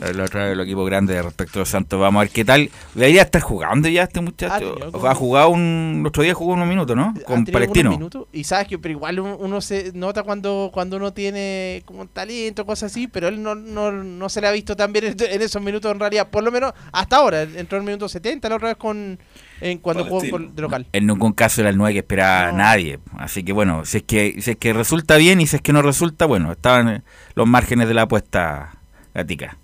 La otra vez el equipo grande respecto a los Santos. Vamos a ver qué tal. Debería estar jugando ya este muchacho. Ah, ha jugado un. El otro día jugó unos minutos, ¿no? Con Palestino. Y sabes que, pero igual un- uno se nota cuando, cuando uno tiene como un talento, cosas así, pero él no, no, no se le ha visto tan bien en, esos minutos en realidad, por lo menos hasta ahora. Entró en el minuto 70 la otra vez con en, cuando jugó de local. En ningún caso era el 9 que esperaba nadie. Así que bueno, si es que, si es que resulta bien y si es que no resulta, bueno, estaban los márgenes de la apuesta gatica.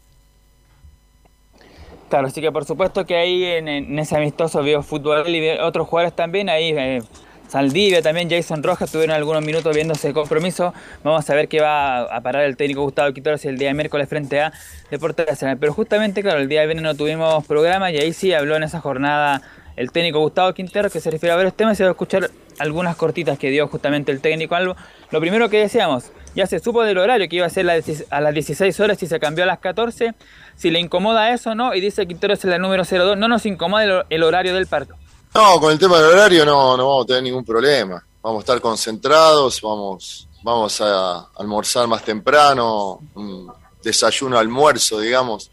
Claro, así que por supuesto que ahí en, ese amistoso vio fútbol y otros jugadores también, ahí eh, Saldivia también, Jason Rojas tuvieron algunos minutos viendo ese compromiso. Vamos a ver qué va a parar el técnico Gustavo Quitoros el día miércoles frente a Deportes Nacional. Pero justamente, claro, el día de viernes no tuvimos programa y ahí sí habló en esa jornada el técnico Gustavo Quintero que se refiere a varios temas y va a escuchar algunas cortitas que dio justamente el técnico Albo. Lo primero que decíamos, ya se supo del horario que iba a ser a las 16 horas y se cambió a las 14. Si le incomoda eso, ¿no? Y dice Quintero es la número 02, no nos incomoda el, horario del partido. No, con el tema del horario no, no vamos a tener ningún problema. Vamos a estar concentrados, vamos, vamos a almorzar más temprano, un desayuno, almuerzo, digamos.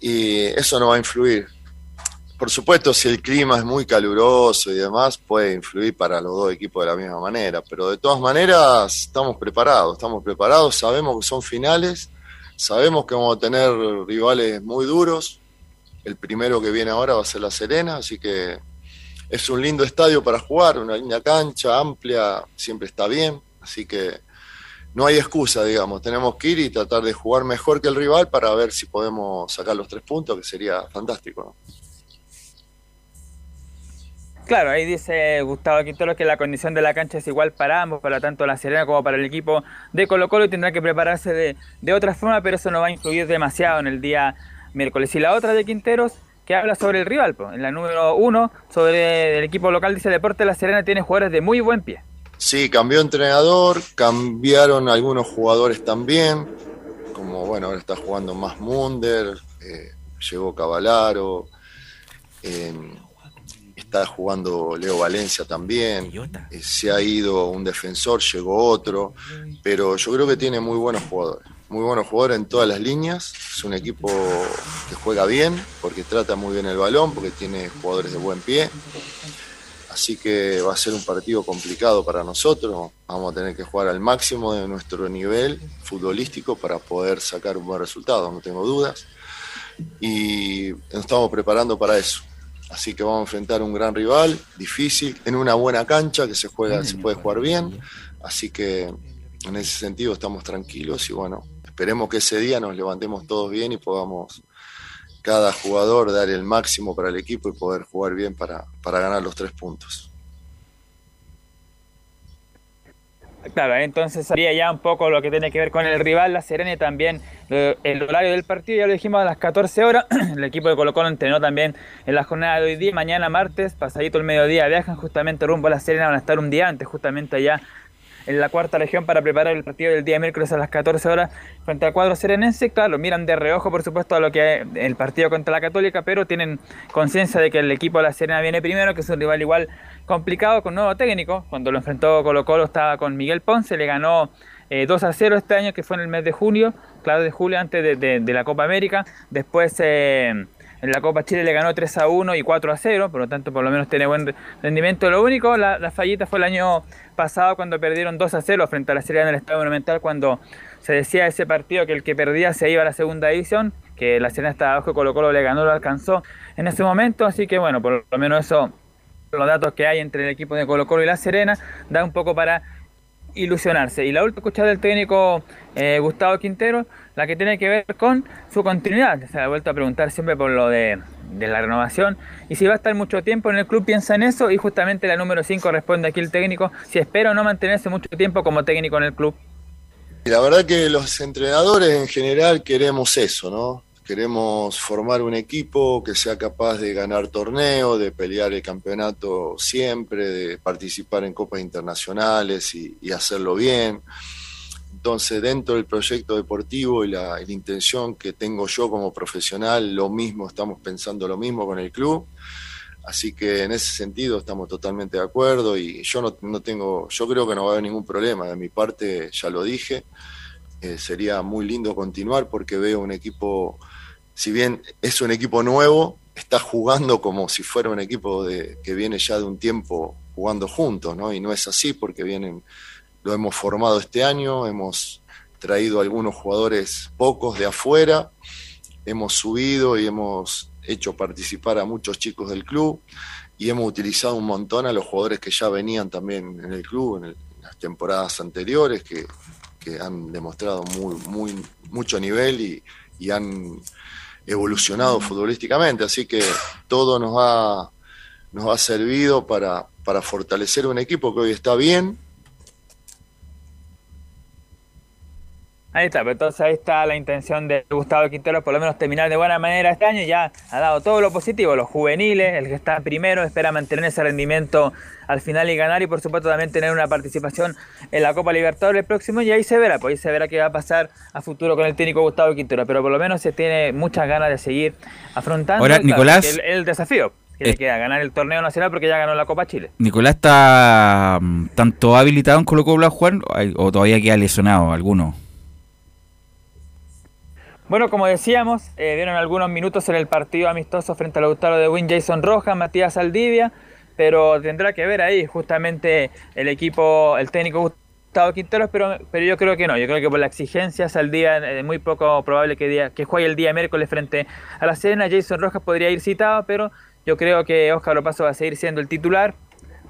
Y eso no va a influir. Por supuesto, si el clima es muy caluroso y demás, puede influir para los dos equipos de la misma manera. Pero de todas maneras, estamos preparados, estamos preparados, sabemos que son finales, sabemos que vamos a tener rivales muy duros, el primero que viene ahora va a ser La Serena, así que es un lindo estadio para jugar, una linda cancha, amplia, siempre está bien, así que no hay excusa, digamos, tenemos que ir y tratar de jugar mejor que el rival para ver si podemos sacar los tres puntos, que sería fantástico. ¿no? Claro, ahí dice Gustavo Quintero que la condición de la cancha es igual para ambos, para tanto la Serena como para el equipo de Colo Colo y tendrá que prepararse de, otra forma, pero eso no va a influir demasiado en el día miércoles. Y la otra de Quinteros, que habla sobre el rival, pues, en la número uno, sobre el equipo local, dice Deporte La Serena tiene jugadores de muy buen pie. Sí, cambió entrenador, cambiaron algunos jugadores también, como bueno, ahora está jugando más Munder, eh, llegó Cavalaro, eh, está jugando Leo Valencia también, eh, se ha ido un defensor, llegó otro, pero yo creo que tiene muy buenos jugadores, muy buenos jugadores en todas las líneas, es un equipo que juega bien, porque trata muy bien el balón, porque tiene jugadores de buen pie. Así que va a ser un partido complicado para nosotros. Vamos a tener que jugar al máximo de nuestro nivel futbolístico para poder sacar un buen resultado, no tengo dudas. Y nos estamos preparando para eso. Así que vamos a enfrentar un gran rival, difícil, en una buena cancha que se juega, se puede jugar bien. Así que en ese sentido estamos tranquilos y bueno, esperemos que ese día nos levantemos todos bien y podamos cada jugador dar el máximo para el equipo y poder jugar bien para, para ganar los tres puntos. Claro, entonces sería ya un poco lo que tiene que ver con el rival, la Serena y también el horario del partido, ya lo dijimos a las 14 horas, el equipo de Colo Colo entrenó también en la jornada de hoy día, mañana martes, pasadito el mediodía, viajan justamente rumbo a la Serena, van a estar un día antes justamente allá en la cuarta región para preparar el partido del día miércoles a las 14 horas frente al cuadro serenense. Claro, miran de reojo, por supuesto, a lo que es el partido contra la Católica, pero tienen conciencia de que el equipo de la Serena viene primero, que es un rival igual complicado con nuevo técnico. Cuando lo enfrentó Colo Colo estaba con Miguel Ponce, le ganó eh, 2 a 0 este año, que fue en el mes de junio, claro, de julio, antes de, de- la Copa América. Después eh, en la Copa Chile le ganó 3 a 1 y 4 a 0, por lo tanto, por lo menos tiene buen rendimiento. Lo único, la, fallita fue el año pasado cuando perdieron 2 a 0 frente a la Serena en el Estadio Monumental, cuando se decía ese partido que el que perdía se iba a la segunda división, que la Serena estaba abajo Colo Colo le ganó, lo alcanzó en ese momento, así que bueno, por lo menos eso los datos que hay entre el equipo de Colo Colo y La Serena, da un poco para ilusionarse. Y la última escuchada del técnico eh, Gustavo Quintero, la que tiene que ver con su continuidad. Se ha vuelto a preguntar siempre por lo de, de la renovación. Y si va a estar mucho tiempo en el club, piensa en eso. Y justamente la número 5 responde aquí el técnico, si espera o no mantenerse mucho tiempo como técnico en el club. La verdad que los entrenadores en general queremos eso, ¿no? Queremos formar un equipo que sea capaz de ganar torneos, de pelear el campeonato siempre, de participar en copas internacionales y, y hacerlo bien. Entonces, dentro del proyecto deportivo y la, intención que tengo yo como profesional, lo mismo, estamos pensando lo mismo con el club. Así que en ese sentido estamos totalmente de acuerdo y yo no, no tengo, yo creo que no va a haber ningún problema. De mi parte, ya lo dije, eh, sería muy lindo continuar porque veo un equipo, si bien es un equipo nuevo, está jugando como si fuera un equipo de, que viene ya de un tiempo jugando juntos, ¿no? Y no es así porque vienen, lo hemos formado este año, hemos traído algunos jugadores pocos de afuera, hemos subido y hemos hecho participar a muchos chicos del club y hemos utilizado un montón a los jugadores que ya venían también en el club en, las temporadas anteriores, que, que han demostrado muy, muy, mucho nivel y, y han evolucionado futbolísticamente. Así que todo nos ha, nos ha servido para, para fortalecer un equipo que hoy está bien, Ahí está, pero entonces ahí está la intención de Gustavo Quintero, por lo menos terminar de buena manera este año. Ya ha dado todo lo positivo, los juveniles, el que está primero, espera mantener ese rendimiento al final y ganar, y por supuesto también tener una participación en la Copa Libertadores el próximo, y ahí se verá, pues ahí se verá qué va a pasar a futuro con el técnico Gustavo Quintero, pero por lo menos se tiene muchas ganas de seguir afrontando Ahora, Nicolás, el, el desafío que le queda, ganar el torneo nacional porque ya ganó la Copa Chile. Nicolás está mm, tanto habilitado en Colo Colo a jugar o- o todavía queda lesionado alguno. Bueno, como decíamos, eh, vieron algunos minutos en el partido amistoso frente al Lautaro de Win Jason Rojas, Matías Aldivia, pero tendrá que ver ahí justamente el equipo, el técnico Gustavo Quinteros, pero, pero yo creo que no, yo creo que por la exigencia Saldivia es muy poco probable que, día, que juegue el día miércoles frente a la Serena, Jason Rojas podría ir citado, pero yo creo que Óscar Opaso va a seguir siendo el titular,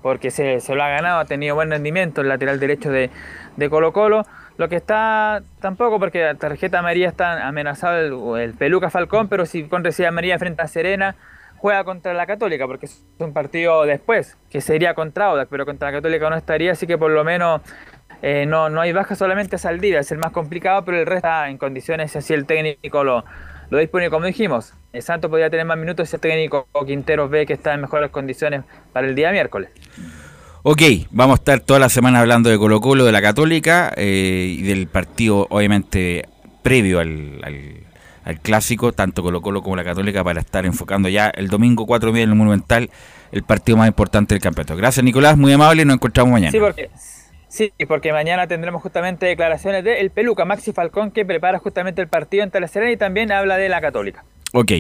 porque se, se lo ha ganado, ha tenido buen rendimiento el lateral derecho de, de Colo Colo. Lo que está tampoco, porque la tarjeta amarilla está amenazado el, el Peluca Falcón, pero si con recibe amarilla frente a Serena, juega contra la Católica, porque es un partido después, que sería contra Audax, pero contra la Católica no estaría, así que por lo menos eh, no, no hay baja solamente Saldivia, es el más complicado, pero el resto está en condiciones, así el técnico lo, lo dispone, como dijimos. El Santos podría tener más minutos si el técnico Quinteros ve que está en mejores condiciones para el día miércoles. Ok, vamos a estar toda la semana hablando de Colo Colo, de la Católica eh, y del partido, obviamente, previo al, al- al clásico, tanto Colo Colo como la Católica, para estar enfocando ya el domingo 4 de en el Monumental, el partido más importante del campeonato. Gracias, Nicolás, muy amable, nos encontramos mañana. Sí, porque, sí, porque mañana tendremos justamente declaraciones de el Peluca, Maxi Falcón, que prepara justamente el partido entre la Serena y también habla de la Católica. Ok,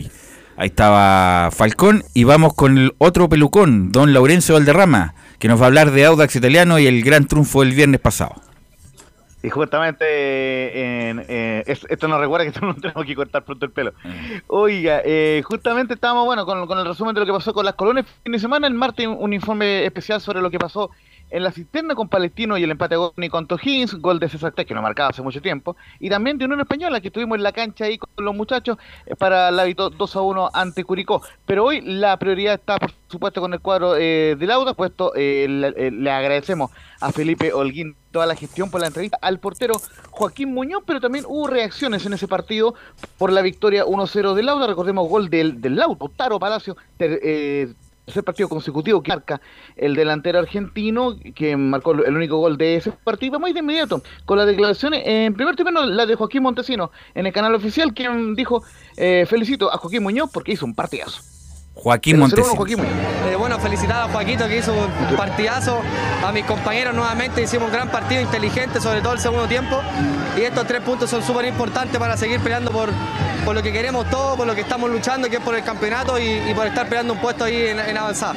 ahí estaba Falcón y vamos con el otro pelucón, don Laurencio Valderrama, que nos va a hablar de Audax Italiano y el gran triunfo del viernes pasado. Y justamente eh, esto nos recuerda que tenemos que cortar pronto el pelo. Oiga, eh, justamente estábamos bueno con, con el resumen de lo que pasó con las colonias fin de semana. El martes un informe especial sobre lo que pasó en la cisterna con Palestino y el empate agónico con O'Higgins, gol de César Tech, que no marcaba hace mucho tiempo, y también de Unión Española, que estuvimos en la cancha ahí con los muchachos eh, para el hábito 2 a 1 ante Curicó. Pero hoy la prioridad está, por supuesto, con el cuadro eh, de Lauda, puesto eh, le, eh, le agradecemos a Felipe Holguín toda la gestión por la entrevista al portero Joaquín Muñoz, pero también hubo reacciones en ese partido por la victoria 1-0 de Lauda. Recordemos gol del, del Taro Palacio, ter- eh, tercer partido consecutivo que marca el delantero argentino, que marcó el único gol de ese partido. Vamos de inmediato con las declaraciones. En primer término, la de Joaquín Montesino en el canal oficial, quien dijo: eh, Felicito a Joaquín Muñoz porque hizo un partidazo. Joaquín El 0-1 Montesino. Joaquín. Eh, bueno, felicitar a Joaquito que hizo un partidazo, a mis compañeros nuevamente hicimos un gran partido inteligente, sobre todo el segundo tiempo, y estos tres puntos son súper importantes para seguir peleando por, por lo que queremos todos, por lo que estamos luchando, que es por el campeonato y, y por estar peleando un puesto ahí en, en avanzada.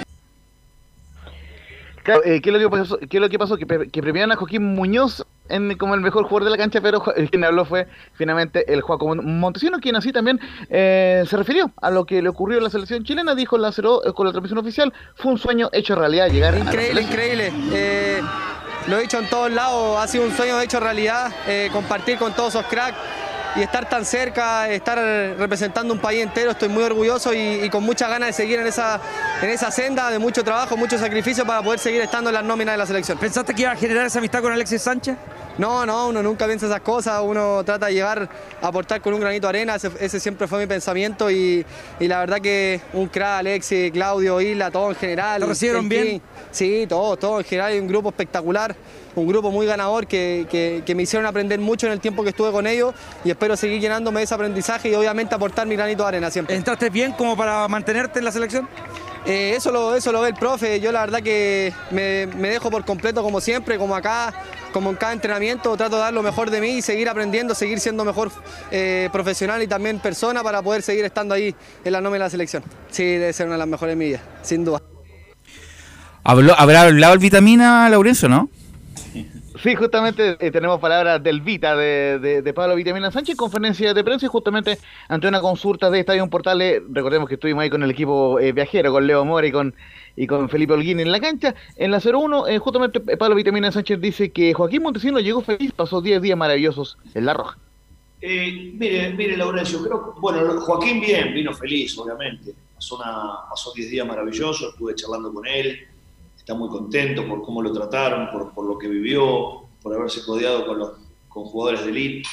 Claro, eh, ¿qué, es lo que pasó? ¿Qué es lo que pasó? Que, pre- que premiaron a Joaquín Muñoz en- como el mejor jugador de la cancha, pero quien habló fue finalmente el Joaquín Montesino, quien así también eh, se refirió a lo que le ocurrió en la selección chilena, dijo Lázaro eh, con la transmisión oficial, fue un sueño hecho realidad llegar a la Increíble, increíble. Eh, lo he dicho en todos lados, ha sido un sueño hecho realidad, eh, compartir con todos esos cracks y estar tan cerca, estar representando un país entero, estoy muy orgulloso y, con muchas ganas de seguir en esa, en esa senda de mucho trabajo, mucho sacrificio para poder seguir estando en las nóminas de la selección. ¿Pensaste que iba a generar esa amistad con Alexis Sánchez? No, no, uno nunca piensa esas cosas, uno trata de llegar a aportar con un granito de arena, ese, ese siempre fue mi pensamiento y, y la verdad que un crack, Alexis, Claudio, Isla, todo en general. ¿Lo recibieron bien? team, Sí, todo, todo en general, un grupo espectacular, un grupo muy ganador que, que- que me hicieron aprender mucho en el tiempo que estuve con ellos y espero seguir llenándome de ese aprendizaje y obviamente aportar mi granito de arena siempre. ¿Entraste bien como para mantenerte en la selección? eso, lo, eso lo ve el profe, yo la verdad que me, me dejo por completo como siempre, como acá, como en cada entrenamiento, trato de dar lo mejor de mí y seguir aprendiendo, seguir siendo mejor eh, profesional y también persona para poder seguir estando ahí en la nómina de la selección. Sí, debe ser una de las mejores de mi vida, sin duda. Habló, ¿Habrá hablado el vitamina, Laurencio, no? Sí, justamente eh, tenemos palabras del Vita de, de, de, Pablo Vitamina Sánchez, conferencia de prensa y justamente ante una consulta de Estadio Portales, recordemos que estuvimos ahí con el equipo eh, viajero, con Leo Mora y con, y con Felipe Holguín en la cancha. En la 0-1, eh, justamente Pablo Vitamina Sánchez dice que Joaquín Montesino llegó feliz, pasó 10 días maravillosos en La Roja. Eh, mire, mire, Laurencio, creo, bueno, Joaquín bien, vino feliz, obviamente. Pasó 10 pasó días maravillosos, estuve charlando con él está muy contento por cómo lo trataron, por, lo que vivió, por haberse codeado con, los, jugadores de elite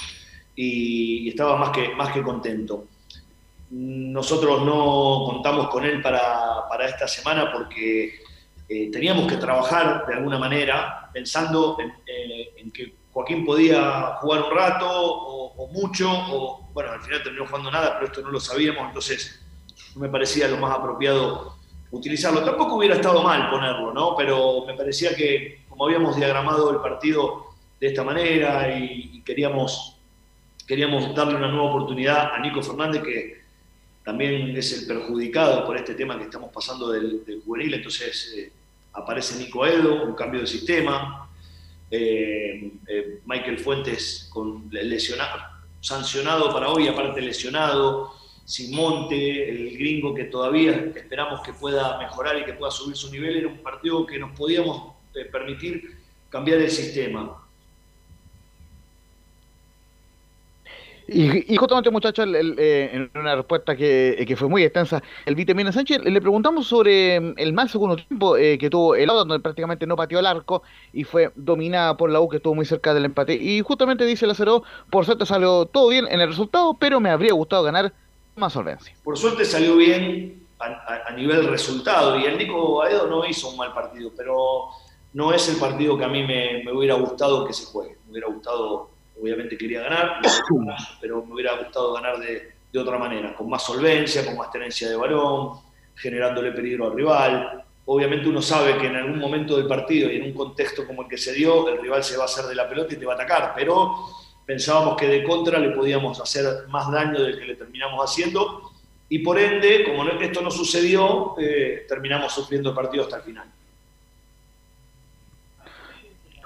y, y, estaba más que, más que contento. Nosotros no contamos con él para, para esta semana porque eh, teníamos que trabajar de alguna manera pensando en, eh, que Joaquín podía jugar un rato o, o mucho, o bueno, al final terminó jugando nada, pero esto no lo sabíamos, entonces no me parecía lo más apropiado utilizarlo. Tampoco hubiera estado mal ponerlo, ¿no? Pero me parecía que como habíamos diagramado el partido de esta manera y, y queríamos, queríamos darle una nueva oportunidad a Nico Fernández, que también es el perjudicado por este tema que estamos pasando del, juvenil, entonces eh, aparece Nico Edo, un cambio de sistema, eh, eh, Michael Fuentes con lesionado, sancionado para hoy, aparte lesionado, Monte, el gringo que todavía esperamos que pueda mejorar y que pueda subir su nivel, era un partido que nos podíamos permitir cambiar el sistema. Y, y, justamente, muchachos, eh, en una respuesta que, que, fue muy extensa, el Vitamina Sánchez, le preguntamos sobre mm, el mal segundo tiempo eh, que tuvo el Auda, donde prácticamente no pateó el arco y fue dominada por la U, que estuvo muy cerca del empate. Y justamente dice el acero, por suerte salió todo bien en el resultado, pero me habría gustado ganar más solvencia. Por suerte salió bien a, a, nivel resultado y el Nico Aedo no hizo un mal partido, pero no es el partido que a mí me hubiera gustado que se juegue. Me hubiera gustado, obviamente quería ganar, pero me hubiera gustado ganar de, de otra manera, con más solvencia, con más tenencia de balón, generándole peligro al rival. Obviamente uno sabe que en algún momento del partido y en un contexto como el que se dio, el rival se va a hacer de la pelota y te va a atacar, pero pensábamos que de contra le podíamos hacer más daño del que le terminamos haciendo y por ende, como esto no sucedió, eh, terminamos sufriendo el partido hasta el final.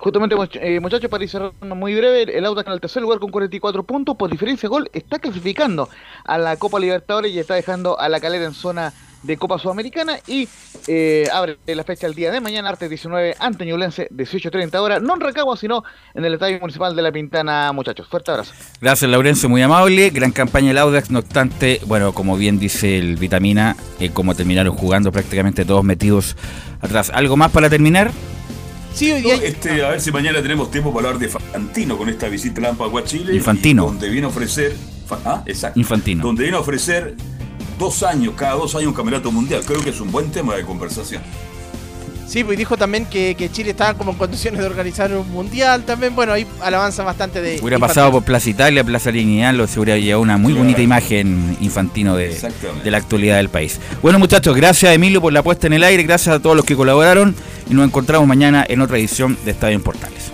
Justamente, eh, muchachos, para ir cerrando muy breve, el Audax en el tercer lugar con 44 puntos, por diferencia de gol, está clasificando a la Copa Libertadores y está dejando a la calera en zona de Copa Sudamericana y eh, abre la fecha el día de mañana, arte 19, ante Ñublense, 18.30 horas, no en Rancagua, sino en el Estadio Municipal de La Pintana, muchachos. Fuerte abrazo. Gracias, Laurencio, muy amable. Gran campaña del Audax, no obstante, bueno, como bien dice el Vitamina, eh, como terminaron jugando prácticamente todos metidos atrás. ¿Algo más para terminar? Sí, hoy día... no, este, a ver si mañana tenemos tiempo para hablar de Fantino con esta visita a Lampa a Chile. Infantino. Donde viene a ofrecer. Ah, exacto. Infantino. Donde viene a ofrecer dos años, cada dos años un campeonato mundial. Creo que es un buen tema de conversación. Sí, pues dijo también que, que, Chile estaba como en condiciones de organizar un mundial también. Bueno, ahí alabanza bastante de. Hubiera pasado por Plaza Italia, Plaza Lineal, lo se hubiera llevado una muy claro. bonita imagen infantino de, de, la actualidad del país. Bueno, muchachos, gracias Emilio por la puesta en el aire, gracias a todos los que colaboraron y nos encontramos mañana en otra edición de Estadio en Portales.